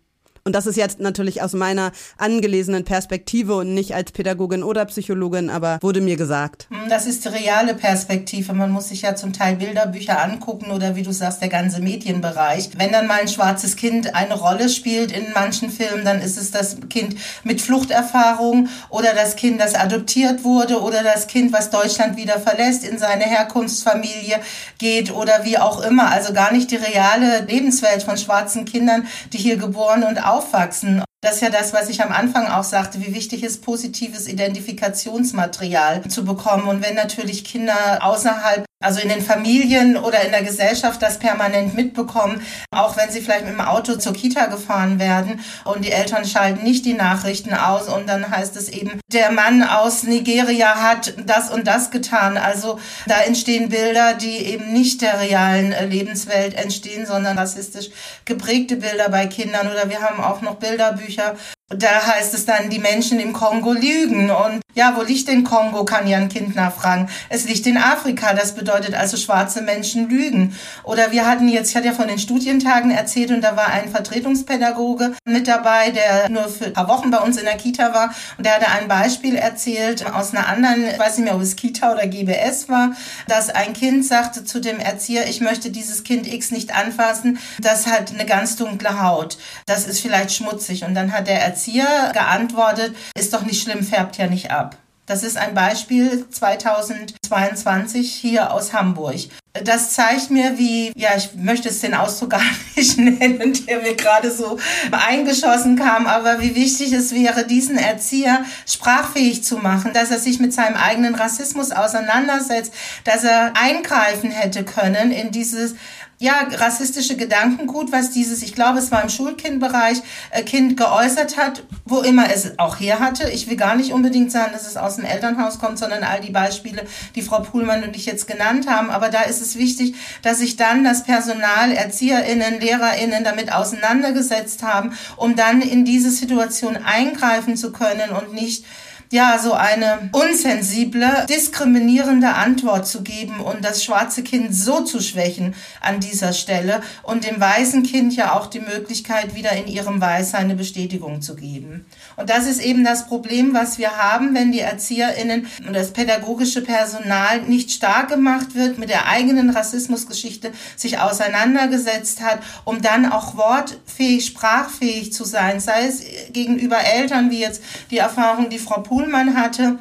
Und das ist jetzt natürlich aus meiner angelesenen Perspektive und nicht als Pädagogin oder Psychologin, aber wurde mir gesagt. Hm, das ist die reale Perspektive. Man muss sich ja zum Teil Bilderbücher angucken oder wie du sagst, der ganze Medienbereich. Wenn dann mal ein schwarzes Kind eine Rolle spielt in manchen Filmen, dann ist es das Kind mit Fluchterfahrung oder das Kind, das adoptiert wurde oder das Kind, was Deutschland wieder verlässt, in seine Herkunftsfamilie geht oder wie auch immer. Also gar nicht die reale Lebenswelt von schwarzen Kindern, die hier geboren und aufwachsen. Das ist ja das, was ich am Anfang auch sagte, wie wichtig ist, positives Identifikationsmaterial zu bekommen. Und wenn natürlich Kinder außerhalb, also in den Familien oder in der Gesellschaft das permanent mitbekommen, auch wenn sie vielleicht mit dem Auto zur Kita gefahren werden und die Eltern schalten nicht die Nachrichten aus und dann heißt es eben, der Mann aus Nigeria hat das und das getan. Also da entstehen Bilder, die eben nicht der realen Lebenswelt entstehen, sondern rassistisch geprägte Bilder bei Kindern. Oder wir haben auch noch Bilderbücher Bücher. Da heißt es dann, die Menschen im Kongo lügen. Und ja, wo liegt denn Kongo, kann ja ein Kind nachfragen. Es liegt in Afrika. Das bedeutet also, schwarze Menschen lügen. Oder wir hatten jetzt, ich hatte ja von den Studientagen erzählt und da war ein Vertretungspädagoge mit dabei, der nur für ein paar Wochen bei uns in der Kita war. Und der hatte ein Beispiel erzählt aus einer anderen, ich weiß nicht mehr, ob es Kita oder GBS war, dass ein Kind sagte zu dem Erzieher, ich möchte dieses Kind X nicht anfassen. Das hat eine ganz dunkle Haut. Das ist vielleicht schmutzig. Und dann hat der Erzieher geantwortet, ist doch nicht schlimm, färbt ja nicht ab. Das ist ein Beispiel 2022 hier aus Hamburg. Das zeigt mir, wie, ja, ich möchte es den Ausdruck gar <laughs> nicht nennen, der mir gerade so eingeschossen kam, aber wie wichtig es wäre, diesen Erzieher sprachfähig zu machen, dass er sich mit seinem eigenen Rassismus auseinandersetzt, dass er eingreifen hätte können in dieses ja, rassistische Gedankengut, was dieses, ich glaube, es war im Schulkindbereich, äh, Kind geäußert hat, wo immer es auch her hatte. Ich will gar nicht unbedingt sagen, dass es aus dem Elternhaus kommt, sondern all die Beispiele, die Frau Puhlmann und ich jetzt genannt haben. Aber da ist es wichtig, dass sich dann das Personal, ErzieherInnen, LehrerInnen damit auseinandergesetzt haben, um dann in diese Situation eingreifen zu können und nicht ja, so eine unsensible, diskriminierende Antwort zu geben und das schwarze Kind so zu schwächen an dieser Stelle und dem weißen Kind ja auch die Möglichkeit, wieder in ihrem Weißsein eine Bestätigung zu geben. Und das ist eben das Problem, was wir haben, wenn die ErzieherInnen und das pädagogische Personal nicht stark gemacht wird, mit der eigenen Rassismusgeschichte sich auseinandergesetzt hat, um dann auch wortfähig, sprachfähig zu sein, sei es gegenüber Eltern, wie jetzt die Erfahrung, die Frau Pohl Pohlmann hatte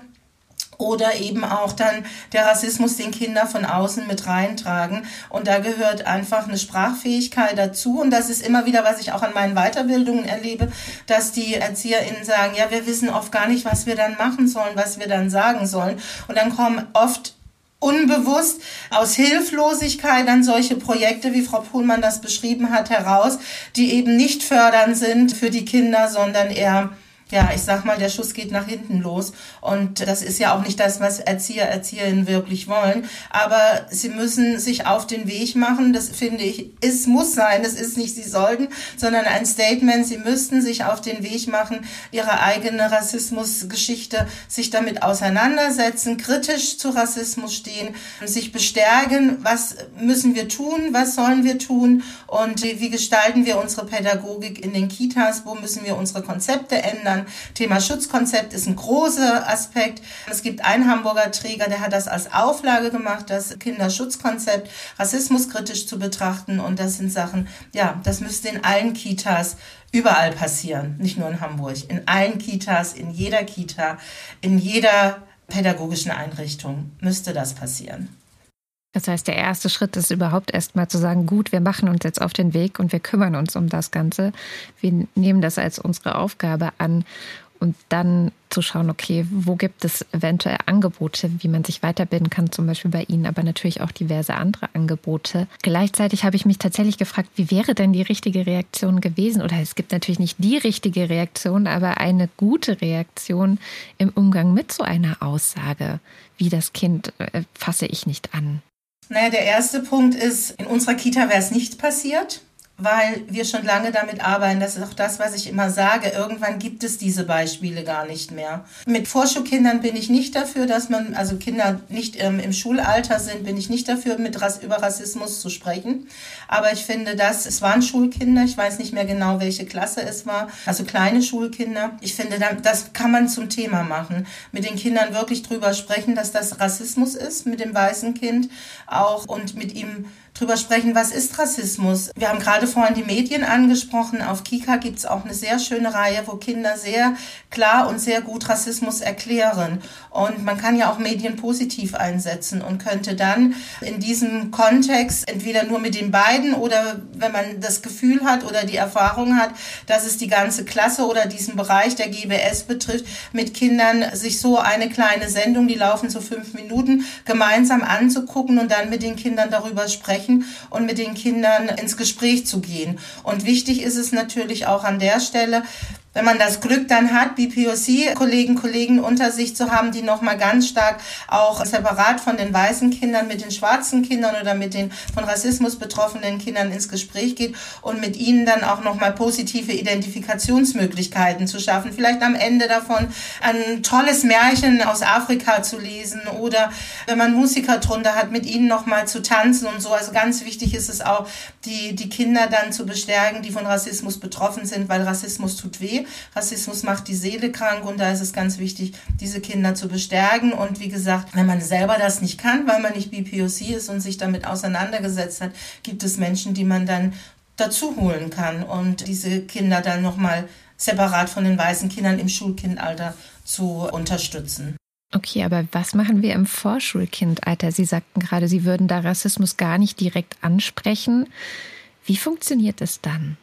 oder eben auch dann der Rassismus, den Kinder von außen mit reintragen. Und da gehört einfach eine Sprachfähigkeit dazu. Und das ist immer wieder, was ich auch an meinen Weiterbildungen erlebe, dass die ErzieherInnen sagen, ja, wir wissen oft gar nicht, was wir dann machen sollen, was wir dann sagen sollen. Und dann kommen oft unbewusst aus Hilflosigkeit an solche Projekte, wie Frau Pohlmann das beschrieben hat, heraus, die eben nicht fördernd sind für die Kinder, sondern eher ja, ich sag mal, der Schuss geht nach hinten los. Und das ist ja auch nicht das, was Erzieher, Erzieherinnen wirklich wollen. Aber sie müssen sich auf den Weg machen. Das finde ich, es muss sein. Es ist nicht, sie sollten, sondern ein Statement. Sie müssten sich auf den Weg machen, ihre eigene Rassismusgeschichte, sich damit auseinandersetzen, kritisch zu Rassismus stehen, sich bestärken. Was müssen wir tun? Was sollen wir tun? Und wie gestalten wir unsere Pädagogik in den Kitas? Wo müssen wir unsere Konzepte ändern? Kindern. Thema Schutzkonzept ist ein großer Aspekt. Es gibt einen Hamburger Träger, der hat das als Auflage gemacht, das Kinderschutzkonzept rassismuskritisch zu betrachten. Und das sind Sachen, ja, das müsste in allen Kitas überall passieren, nicht nur in Hamburg. In allen Kitas, in jeder Kita, in jeder pädagogischen Einrichtung müsste das passieren. Das heißt, der erste Schritt ist überhaupt erstmal zu sagen, gut, wir machen uns jetzt auf den Weg und wir kümmern uns um das Ganze. Wir nehmen das als unsere Aufgabe an. und dann zu schauen, okay, wo gibt es eventuell Angebote, wie man sich weiterbilden kann, zum Beispiel bei Ihnen, aber natürlich auch diverse andere Angebote. Gleichzeitig habe ich mich tatsächlich gefragt, wie wäre denn die richtige Reaktion gewesen? Oder es gibt natürlich nicht die richtige Reaktion, aber eine gute Reaktion im Umgang mit so einer Aussage, wie das Kind äh, fasse ich nicht an. Naja, der erste Punkt ist, in unserer Kita wäre es nicht passiert weil wir schon lange damit arbeiten. Das ist auch das, was ich immer sage. Irgendwann gibt es diese Beispiele gar nicht mehr. Mit Vorschulkindern bin ich nicht dafür, dass man, also Kinder nicht ähm, im Schulalter sind, bin ich nicht dafür, mit Rass, über Rassismus zu sprechen. Aber ich finde, dass es waren Schulkinder. Ich weiß nicht mehr genau, welche Klasse es war. Also kleine Schulkinder. Ich finde, das kann man zum Thema machen. Mit den Kindern wirklich drüber sprechen, dass das Rassismus ist, mit dem weißen Kind auch und mit ihm drüber sprechen, was ist Rassismus. Wir haben gerade vorhin die Medien angesprochen. Auf Kika gibt es auch eine sehr schöne Reihe, wo Kinder sehr klar und sehr gut Rassismus erklären. Und man kann ja auch Medien positiv einsetzen und könnte dann in diesem Kontext entweder nur mit den beiden oder wenn man das Gefühl hat oder die Erfahrung hat, dass es die ganze Klasse oder diesen Bereich der GBS betrifft, mit Kindern sich so eine kleine Sendung, die laufen so fünf Minuten, gemeinsam anzugucken und dann mit den Kindern darüber sprechen und mit den Kindern ins Gespräch zu gehen. Und wichtig ist es natürlich auch an der Stelle, wenn man das Glück dann hat, BPOC-Kollegen, Kollegen unter sich zu haben, die nochmal ganz stark auch separat von den weißen Kindern mit den schwarzen Kindern oder mit den von Rassismus betroffenen Kindern ins Gespräch geht und mit ihnen dann auch nochmal positive Identifikationsmöglichkeiten zu schaffen. Vielleicht am Ende davon ein tolles Märchen aus Afrika zu lesen oder wenn man Musiker drunter hat, mit ihnen nochmal zu tanzen und so. Also ganz wichtig ist es auch, die, die Kinder dann zu bestärken, die von Rassismus betroffen sind, weil Rassismus tut weh. Rassismus macht die Seele krank und da ist es ganz wichtig, diese Kinder zu bestärken. Und wie gesagt, wenn man selber das nicht kann, weil man nicht BPOC ist und sich damit auseinandergesetzt hat, gibt es Menschen, die man dann dazu holen kann und diese Kinder dann nochmal separat von den weißen Kindern im Schulkindalter zu unterstützen. Okay, aber was machen wir im Vorschulkindalter? Sie sagten gerade, Sie würden da Rassismus gar nicht direkt ansprechen. Wie funktioniert es dann?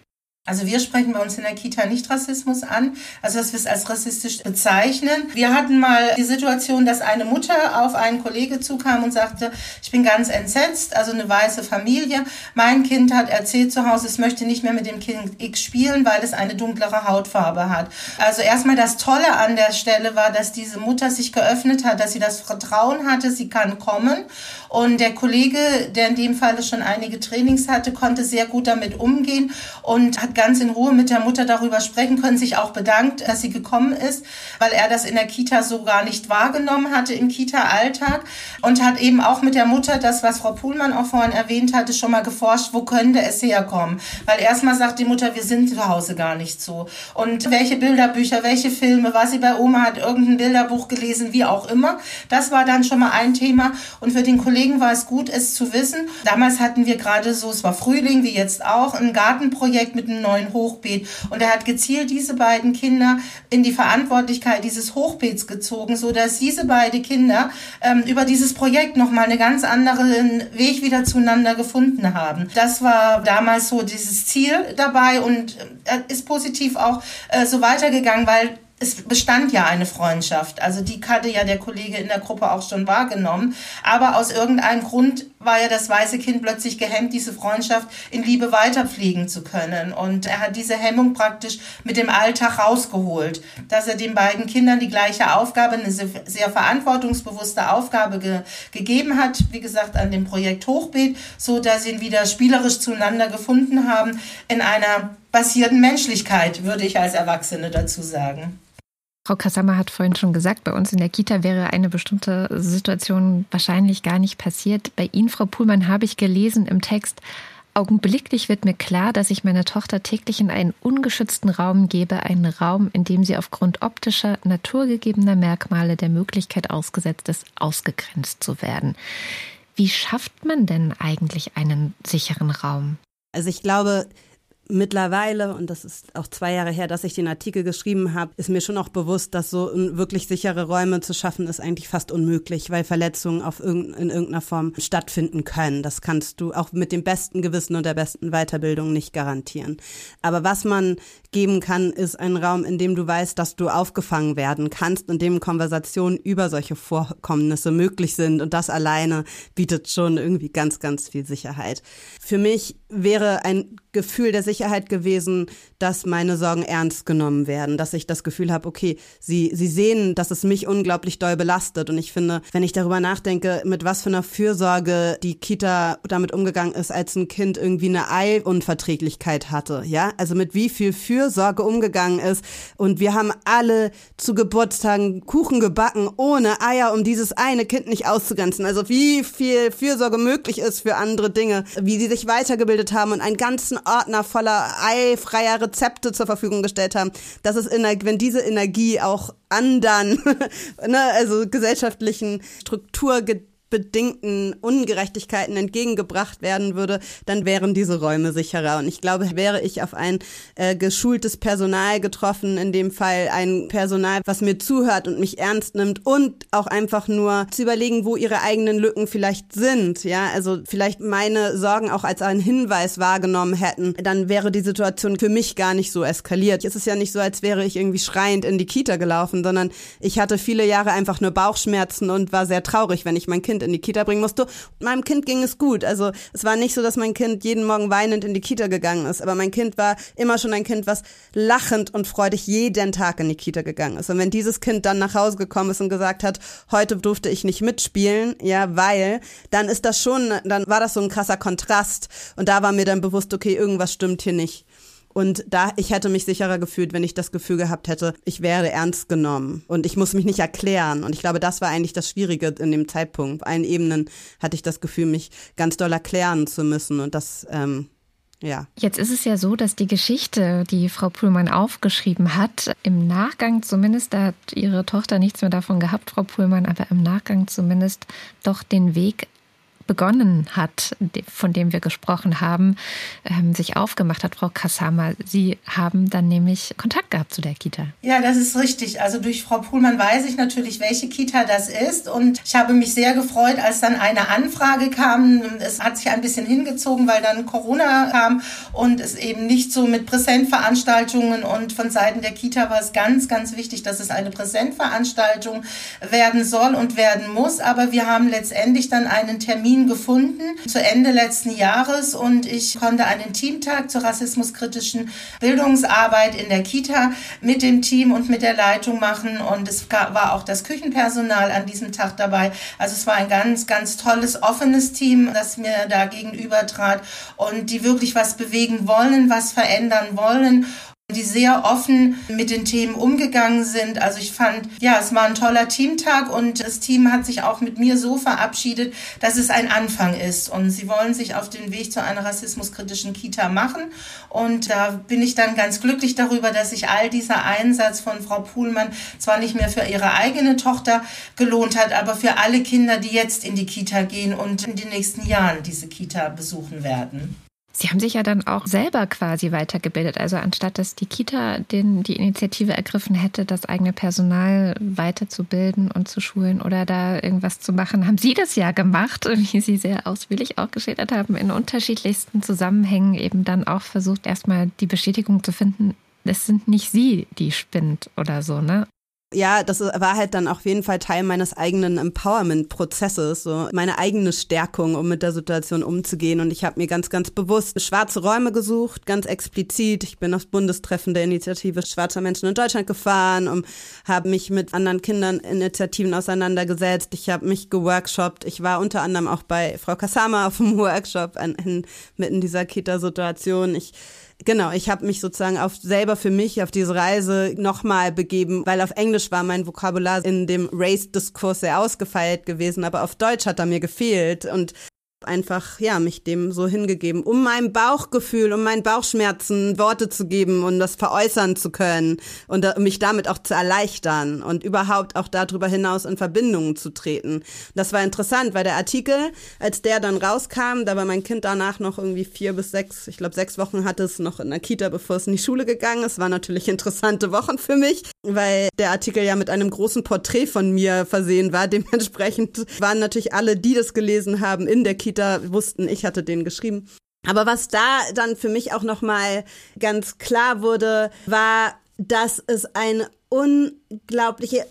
Also wir sprechen bei uns in der Kita nicht Rassismus an, also dass wir es als rassistisch bezeichnen. Wir hatten mal die Situation, dass eine Mutter auf einen Kollege zukam und sagte, ich bin ganz entsetzt, also eine weiße Familie. Mein Kind hat erzählt zu Hause, es möchte nicht mehr mit dem Kind X spielen, weil es eine dunklere Hautfarbe hat. Also erstmal das Tolle an der Stelle war, dass diese Mutter sich geöffnet hat, dass sie das Vertrauen hatte, sie kann kommen. Und der Kollege, der in dem Falle schon einige Trainings hatte, konnte sehr gut damit umgehen und hat ganz in Ruhe mit der Mutter darüber sprechen können, sich auch bedankt, dass sie gekommen ist, weil er das in der Kita so gar nicht wahrgenommen hatte im Kita-Alltag und hat eben auch mit der Mutter das, was Frau Puhlmann auch vorhin erwähnt hatte, schon mal geforscht, wo könnte es herkommen? Weil erstmal sagt die Mutter, wir sind zu Hause gar nicht so. Und welche Bilderbücher, welche Filme, was sie bei Oma hat, irgendein Bilderbuch gelesen, wie auch immer. Das war dann schon mal ein Thema. Und für den Kollegen war es gut, es zu wissen. Damals hatten wir gerade so, es war Frühling, wie jetzt auch, ein Gartenprojekt mit einem neuen Hochbeet. Und er hat gezielt diese beiden Kinder in die Verantwortlichkeit dieses Hochbeets gezogen, so dass diese beiden Kinder ähm, über dieses Projekt nochmal einen ganz anderen Weg wieder zueinander gefunden haben. Das war damals so dieses Ziel dabei und äh, ist positiv auch äh, so weitergegangen, weil es bestand ja eine Freundschaft. Also die hatte ja der Kollege in der Gruppe auch schon wahrgenommen. Aber aus irgendeinem Grund war ja das weiße Kind plötzlich gehemmt, diese Freundschaft in Liebe weiterpflegen zu können. Und er hat diese Hemmung praktisch mit dem Alltag rausgeholt, dass er den beiden Kindern die gleiche Aufgabe, eine sehr verantwortungsbewusste Aufgabe ge gegeben hat, wie gesagt, an dem Projekt Hochbeet, so dass sie ihn wieder spielerisch zueinander gefunden haben in einer basierten Menschlichkeit, würde ich als Erwachsene dazu sagen. Frau Kasama hat vorhin schon gesagt, bei uns in der Kita wäre eine bestimmte Situation wahrscheinlich gar nicht passiert. Bei Ihnen, Frau Puhlmann, habe ich gelesen im Text, Augenblicklich wird mir klar, dass ich meine Tochter täglich in einen ungeschützten Raum gebe, einen Raum, in dem sie aufgrund optischer, naturgegebener Merkmale der Möglichkeit ausgesetzt ist, ausgegrenzt zu werden. Wie schafft man denn eigentlich einen sicheren Raum? Also ich glaube, mittlerweile, und das ist auch zwei Jahre her, dass ich den Artikel geschrieben habe, ist mir schon auch bewusst, dass so wirklich sichere Räume zu schaffen, ist eigentlich fast unmöglich, weil Verletzungen auf irgend, in irgendeiner Form stattfinden können. Das kannst du auch mit dem besten Gewissen und der besten Weiterbildung nicht garantieren. Aber was man geben kann, ist ein Raum, in dem du weißt, dass du aufgefangen werden kannst, in dem Konversationen über solche Vorkommnisse möglich sind. Und das alleine bietet schon irgendwie ganz, ganz viel Sicherheit. Für mich wäre ein Gefühl der Sicherheit gewesen, dass meine Sorgen ernst genommen werden, dass ich das Gefühl habe, okay, sie, sie sehen, dass es mich unglaublich doll belastet. Und ich finde, wenn ich darüber nachdenke, mit was für einer Fürsorge die Kita damit umgegangen ist, als ein Kind irgendwie eine Eiunverträglichkeit hatte, ja, also mit wie viel Fürsorge umgegangen ist. Und wir haben alle zu Geburtstagen Kuchen gebacken ohne Eier, um dieses eine Kind nicht auszugrenzen. Also wie viel Fürsorge möglich ist für andere Dinge, wie sie sich weitergebildet haben und einen ganzen Ordner voller eifreier Rezepte zur Verfügung gestellt haben. Das ist, wenn diese Energie auch anderen, <laughs> ne, also gesellschaftlichen Struktur bedingten Ungerechtigkeiten entgegengebracht werden würde, dann wären diese Räume sicherer. Und ich glaube, wäre ich auf ein äh, geschultes Personal getroffen, in dem Fall ein Personal, was mir zuhört und mich ernst nimmt und auch einfach nur zu überlegen, wo ihre eigenen Lücken vielleicht sind, ja, also vielleicht meine Sorgen auch als einen Hinweis wahrgenommen hätten, dann wäre die Situation für mich gar nicht so eskaliert. Es ist ja nicht so, als wäre ich irgendwie schreiend in die Kita gelaufen, sondern ich hatte viele Jahre einfach nur Bauchschmerzen und war sehr traurig, wenn ich mein Kind in die Kita bringen musste. Meinem Kind ging es gut. Also es war nicht so, dass mein Kind jeden Morgen weinend in die Kita gegangen ist, aber mein Kind war immer schon ein Kind, was lachend und freudig jeden Tag in die Kita gegangen ist. Und wenn dieses Kind dann nach Hause gekommen ist und gesagt hat, heute durfte ich nicht mitspielen, ja, weil, dann ist das schon, dann war das so ein krasser Kontrast. Und da war mir dann bewusst, okay, irgendwas stimmt hier nicht. Und da, ich hätte mich sicherer gefühlt, wenn ich das Gefühl gehabt hätte, ich werde ernst genommen und ich muss mich nicht erklären. Und ich glaube, das war eigentlich das Schwierige in dem Zeitpunkt. Auf allen Ebenen hatte ich das Gefühl, mich ganz doll erklären zu müssen. Und das, ähm, ja. Jetzt ist es ja so, dass die Geschichte, die Frau Puhlmann aufgeschrieben hat, im Nachgang zumindest, da hat ihre Tochter nichts mehr davon gehabt, Frau Puhlmann, aber im Nachgang zumindest doch den Weg begonnen hat, von dem wir gesprochen haben, ähm, sich aufgemacht hat, Frau Kassama. Sie haben dann nämlich Kontakt gehabt zu der Kita. Ja, das ist richtig. Also durch Frau Puhlmann weiß ich natürlich, welche Kita das ist. Und ich habe mich sehr gefreut, als dann eine Anfrage kam. Es hat sich ein bisschen hingezogen, weil dann Corona kam und es eben nicht so mit Präsentveranstaltungen und von Seiten der Kita war es ganz, ganz wichtig, dass es eine Präsentveranstaltung werden soll und werden muss. Aber wir haben letztendlich dann einen Termin Termin gefunden zu Ende letzten Jahres und ich konnte einen Teamtag zur rassismuskritischen Bildungsarbeit in der Kita mit dem Team und mit der Leitung machen und es war auch das Küchenpersonal an diesem Tag dabei. Also es war ein ganz, ganz tolles, offenes Team, das mir da gegenüber trat und die wirklich was bewegen wollen, was verändern wollen die sehr offen mit den Themen umgegangen sind. Also ich fand, ja, es war ein toller Teamtag und das Team hat sich auch mit mir so verabschiedet, dass es ein Anfang ist. Und sie wollen sich auf den Weg zu einer rassismuskritischen Kita machen. Und da bin ich dann ganz glücklich darüber, dass sich all dieser Einsatz von Frau Puhlmann zwar nicht mehr für ihre eigene Tochter gelohnt hat, aber für alle Kinder, die jetzt in die Kita gehen und in den nächsten Jahren diese Kita besuchen werden. Sie haben sich ja dann auch selber quasi weitergebildet. Also anstatt dass die Kita den, die Initiative ergriffen hätte, das eigene Personal weiterzubilden und zu schulen oder da irgendwas zu machen, haben Sie das ja gemacht, <laughs> wie Sie sehr ausführlich auch geschildert haben, in unterschiedlichsten Zusammenhängen eben dann auch versucht, erstmal die Bestätigung zu finden, es sind nicht Sie, die spinnt oder so, ne? Ja, das war halt dann auf jeden Fall Teil meines eigenen Empowerment-Prozesses, so meine eigene Stärkung, um mit der Situation umzugehen. Und ich habe mir ganz, ganz bewusst schwarze Räume gesucht, ganz explizit. Ich bin aufs Bundestreffen der Initiative Schwarzer Menschen in Deutschland gefahren und habe mich mit anderen Kindern Initiativen auseinandergesetzt. Ich habe mich geworkshoppt. Ich war unter anderem auch bei Frau Kasama auf dem <laughs> Workshop an, in, mitten dieser Kita-Situation. Ich Genau, ich habe mich sozusagen auf selber für mich auf diese Reise nochmal begeben, weil auf Englisch war mein Vokabular in dem Race-Diskurs sehr ausgefeilt gewesen, aber auf Deutsch hat er mir gefehlt. Und einfach, ja, mich dem so hingegeben, um meinem Bauchgefühl, um meinen Bauchschmerzen Worte zu geben und das veräußern zu können und mich damit auch zu erleichtern und überhaupt auch darüber hinaus in Verbindungen zu treten. Das war interessant, weil der Artikel, als der dann rauskam, da war mein Kind danach noch irgendwie vier bis sechs, ich glaube sechs Wochen hatte es noch in der Kita, bevor es in die Schule gegangen ist. War natürlich <laughs> interessante Wochen für mich, weil der Artikel ja mit einem großen Porträt von mir versehen war. <laughs> Dementsprechend waren natürlich alle, die das gelesen haben, in der Kita, wussten, ich hatte den geschrieben. Aber was da dann für mich auch nochmal ganz klar wurde, war, dass es eine unglaubliche,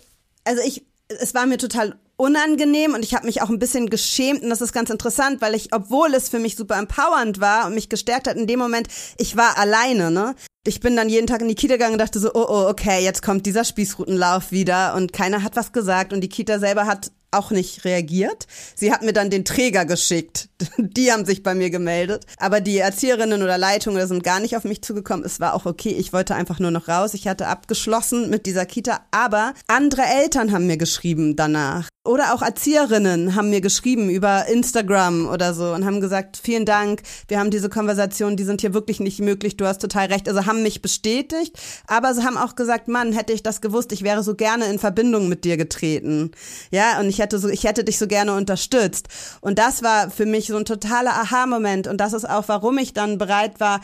also ich, es war mir total unangenehm und ich habe mich auch ein bisschen geschämt und das ist ganz interessant, weil ich, obwohl es für mich super empowernd war und mich gestärkt hat in dem Moment, ich war alleine, ne? Ich bin dann jeden Tag in die Kita gegangen und dachte so, oh, oh, okay, jetzt kommt dieser Spießrutenlauf wieder und keiner hat was gesagt und die Kita selber hat auch nicht reagiert. Sie hat mir dann den Träger geschickt. <laughs> Die haben sich bei mir gemeldet. Aber die Erzieherinnen oder Leitungen sind gar nicht auf mich zugekommen. Es war auch okay. Ich wollte einfach nur noch raus. Ich hatte abgeschlossen mit dieser Kita. Aber andere Eltern haben mir geschrieben danach. Oder auch Erzieherinnen haben mir geschrieben über Instagram oder so und haben gesagt, vielen Dank, wir haben diese Konversationen, die sind hier wirklich nicht möglich, du hast total recht. Also haben mich bestätigt, aber sie haben auch gesagt, Mann, hätte ich das gewusst, ich wäre so gerne in Verbindung mit dir getreten. Ja, und ich hätte so, ich hätte dich so gerne unterstützt. Und das war für mich so ein totaler Aha-Moment. Und das ist auch, warum ich dann bereit war,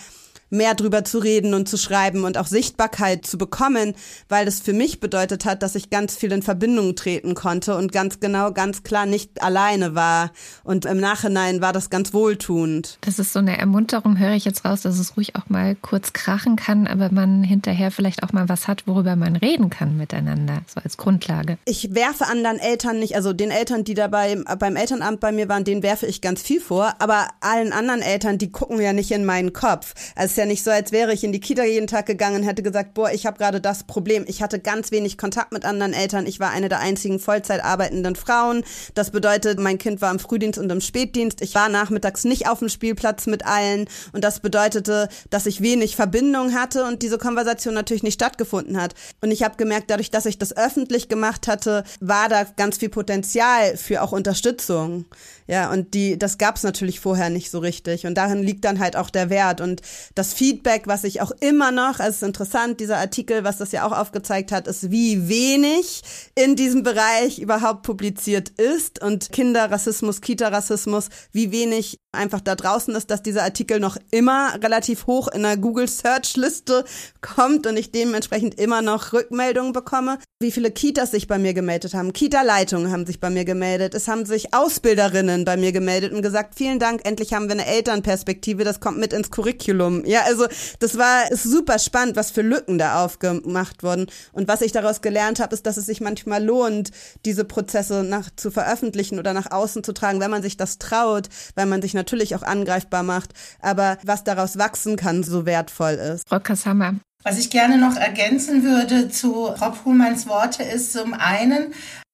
mehr drüber zu reden und zu schreiben und auch Sichtbarkeit zu bekommen, weil das für mich bedeutet hat, dass ich ganz viel in Verbindung treten konnte und ganz genau, ganz klar nicht alleine war. Und im Nachhinein war das ganz wohltuend. Das ist so eine Ermunterung, höre ich jetzt raus, dass es ruhig auch mal kurz krachen kann, aber man hinterher vielleicht auch mal was hat, worüber man reden kann miteinander, so als Grundlage. Ich werfe anderen Eltern nicht, also den Eltern, die dabei beim Elternamt bei mir waren, denen werfe ich ganz viel vor, aber allen anderen Eltern, die gucken ja nicht in meinen Kopf. Also ja nicht so, als wäre ich in die Kita jeden Tag gegangen und hätte gesagt, boah, ich habe gerade das Problem. Ich hatte ganz wenig Kontakt mit anderen Eltern. Ich war eine der einzigen Vollzeit arbeitenden Frauen. Das bedeutet, mein Kind war im Frühdienst und im Spätdienst. Ich war nachmittags nicht auf dem Spielplatz mit allen und das bedeutete, dass ich wenig Verbindung hatte und diese Konversation natürlich nicht stattgefunden hat. Und ich habe gemerkt, dadurch, dass ich das öffentlich gemacht hatte, war da ganz viel Potenzial für auch Unterstützung. Ja, und die, das gab's natürlich vorher nicht so richtig. Und darin liegt dann halt auch der Wert. Und das Feedback, was ich auch immer noch, es ist interessant, dieser Artikel, was das ja auch aufgezeigt hat, ist, wie wenig in diesem Bereich überhaupt publiziert ist und Kinderrassismus, Kita-Rassismus, wie wenig einfach da draußen ist, dass dieser Artikel noch immer relativ hoch in der Google Search Liste kommt und ich dementsprechend immer noch Rückmeldungen bekomme, wie viele Kitas sich bei mir gemeldet haben. Kita-Leitungen haben sich bei mir gemeldet. Es haben sich Ausbilderinnen bei mir gemeldet und gesagt, vielen Dank, endlich haben wir eine Elternperspektive, das kommt mit ins Curriculum. Ja, also das war ist super spannend, was für Lücken da aufgemacht wurden. Und was ich daraus gelernt habe, ist, dass es sich manchmal lohnt, diese Prozesse nach zu veröffentlichen oder nach außen zu tragen, wenn man sich das traut, weil man sich natürlich auch angreifbar macht, aber was daraus wachsen kann, so wertvoll ist. Frau Kasshammer. Was ich gerne noch ergänzen würde zu Frau Puhlmanns Worte ist zum einen,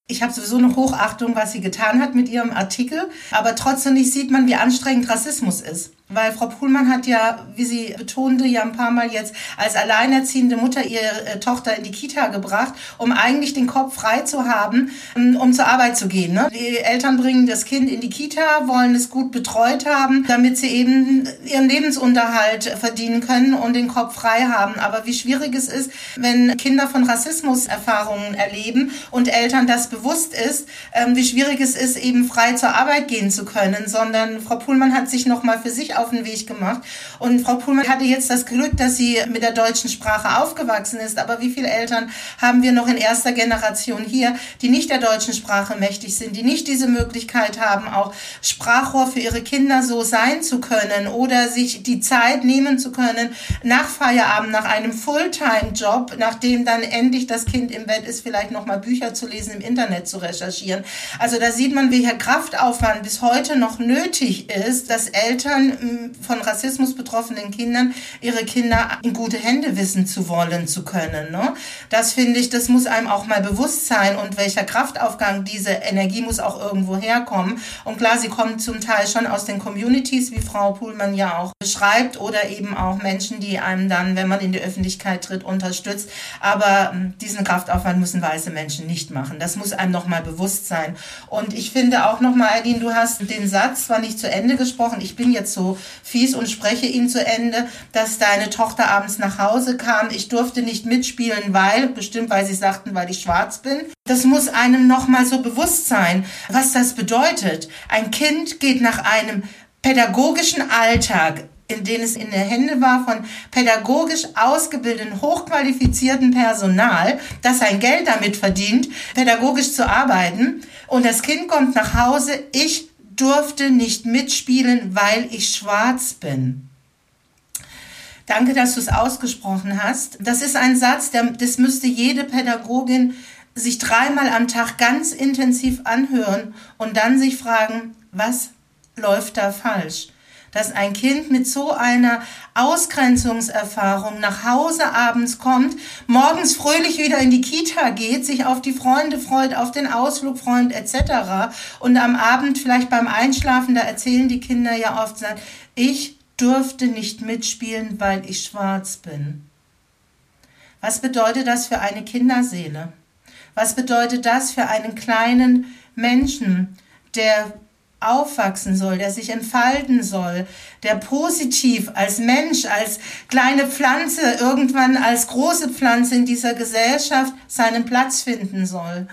ich habe sowieso eine Hochachtung, was sie getan hat mit ihrem Artikel, aber trotzdem nicht sieht man, wie anstrengend Rassismus ist. Weil Frau Puhlmann hat ja, wie sie betonte, ja ein paar Mal jetzt als alleinerziehende Mutter ihre äh, Tochter in die Kita gebracht, um eigentlich den Kopf frei zu haben, ähm, um zur Arbeit zu gehen. Ne? Die Eltern bringen das Kind in die Kita, wollen es gut betreut haben, damit sie eben ihren Lebensunterhalt verdienen können und den Kopf frei haben. Aber wie schwierig es ist, wenn Kinder von Rassismuserfahrungen erleben und Eltern das bewusst ist, ähm, wie schwierig es ist, eben frei zur Arbeit gehen zu können, sondern Frau Puhlmann hat sich nochmal für sich auf den Weg gemacht. Und Frau Puhlmann hatte jetzt das Glück, dass sie mit der deutschen Sprache aufgewachsen ist. Aber wie viele Eltern haben wir noch in erster Generation hier, die nicht der deutschen Sprache mächtig sind, die nicht diese Möglichkeit haben, auch Sprachrohr für ihre Kinder so sein zu können oder sich die Zeit nehmen zu können, nach Feierabend, nach einem Fulltime-Job, nachdem dann endlich das Kind im Bett ist, vielleicht nochmal Bücher zu lesen, im Internet zu recherchieren. Also da sieht man, welcher Kraftaufwand bis heute noch nötig ist, dass Eltern von Rassismus betroffenen Kindern, ihre Kinder in gute Hände wissen zu wollen, zu können. Ne? Das finde ich, das muss einem auch mal bewusst sein und welcher Kraftaufgang, diese Energie muss auch irgendwo herkommen. Und klar, sie kommen zum Teil schon aus den Communities, wie Frau Puhlmann ja auch beschreibt, oder eben auch Menschen, die einem dann, wenn man in die Öffentlichkeit tritt, unterstützt. Aber hm, diesen Kraftaufwand müssen weiße Menschen nicht machen. Das muss einem nochmal bewusst sein. Und ich finde auch nochmal, Eileen, du hast den Satz zwar nicht zu Ende gesprochen, ich bin jetzt so fies und spreche ihn zu Ende, dass deine Tochter abends nach Hause kam. Ich durfte nicht mitspielen, weil, bestimmt weil sie sagten, weil ich schwarz bin. Das muss einem nochmal so bewusst sein, was das bedeutet. Ein Kind geht nach einem pädagogischen Alltag in denen es in den Händen war von pädagogisch ausgebildeten, hochqualifizierten Personal, das sein Geld damit verdient, pädagogisch zu arbeiten. Und das Kind kommt nach Hause, ich durfte nicht mitspielen, weil ich schwarz bin. Danke, dass du es ausgesprochen hast. Das ist ein Satz, der, das müsste jede Pädagogin sich dreimal am Tag ganz intensiv anhören und dann sich fragen, was läuft da falsch? Dass ein Kind mit so einer Ausgrenzungserfahrung nach Hause abends kommt, morgens fröhlich wieder in die Kita geht, sich auf die Freunde freut, auf den Ausflug freut etc. Und am Abend vielleicht beim Einschlafen, da erzählen die Kinder ja oft, ich durfte nicht mitspielen, weil ich schwarz bin. Was bedeutet das für eine Kinderseele? Was bedeutet das für einen kleinen Menschen, der aufwachsen soll, der sich entfalten soll, der positiv als Mensch, als kleine Pflanze, irgendwann als große Pflanze in dieser Gesellschaft seinen Platz finden soll.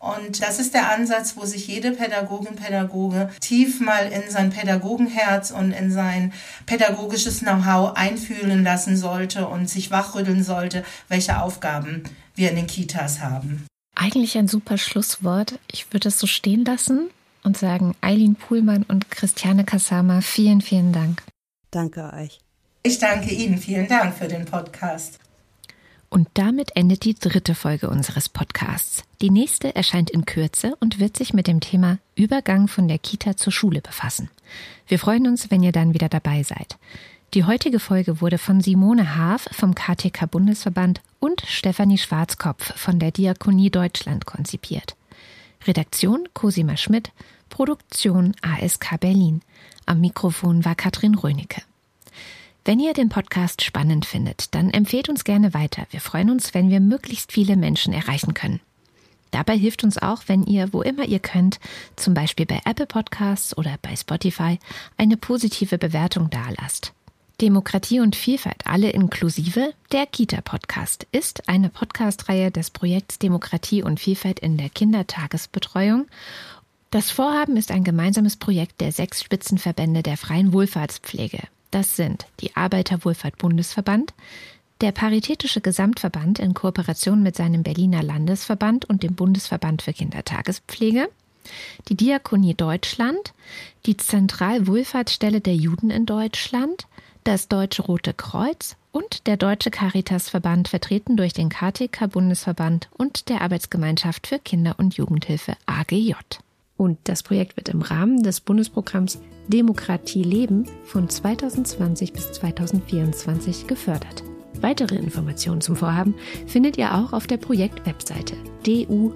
Und das ist der Ansatz, wo sich jede Pädagogin, Pädagoge tief mal in sein Pädagogenherz und in sein pädagogisches Know-how einfühlen lassen sollte und sich wachrütteln sollte, welche Aufgaben wir in den Kitas haben. Eigentlich ein super Schlusswort. Ich würde es so stehen lassen und sagen Eileen Puhlmann und Christiane Kassama vielen, vielen Dank. Danke euch. Ich danke Ihnen. Vielen Dank für den Podcast. Und damit endet die dritte Folge unseres Podcasts. Die nächste erscheint in Kürze und wird sich mit dem Thema Übergang von der Kita zur Schule befassen. Wir freuen uns, wenn ihr dann wieder dabei seid. Die heutige Folge wurde von Simone Haaf vom KTK Bundesverband und Stefanie Schwarzkopf von der Diakonie Deutschland konzipiert. Redaktion Cosima Schmidt, Produktion ASK Berlin. Am Mikrofon war Katrin Rönecke. Wenn ihr den Podcast spannend findet, dann empfehlt uns gerne weiter. Wir freuen uns, wenn wir möglichst viele Menschen erreichen können. Dabei hilft uns auch, wenn ihr, wo immer ihr könnt, zum Beispiel bei Apple Podcasts oder bei Spotify, eine positive Bewertung dalasst. Demokratie und Vielfalt, alle inklusive, der Kita-Podcast, ist eine Podcast-Reihe des Projekts Demokratie und Vielfalt in der Kindertagesbetreuung das Vorhaben ist ein gemeinsames Projekt der sechs Spitzenverbände der freien Wohlfahrtspflege. Das sind die Arbeiterwohlfahrt-Bundesverband, der Paritätische Gesamtverband in Kooperation mit seinem Berliner Landesverband und dem Bundesverband für Kindertagespflege, die Diakonie Deutschland, die Zentralwohlfahrtsstelle der Juden in Deutschland, das Deutsche Rote Kreuz und der Deutsche Caritasverband, vertreten durch den KTK Bundesverband und der Arbeitsgemeinschaft für Kinder- und Jugendhilfe AGJ. Und das Projekt wird im Rahmen des Bundesprogramms Demokratie leben von 2020 bis 2024 gefördert. Weitere Informationen zum Vorhaben findet ihr auch auf der Projektwebseite duvk.de.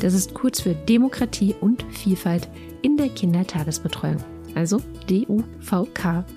Das ist kurz für Demokratie und Vielfalt in der Kindertagesbetreuung. Also duvk.de.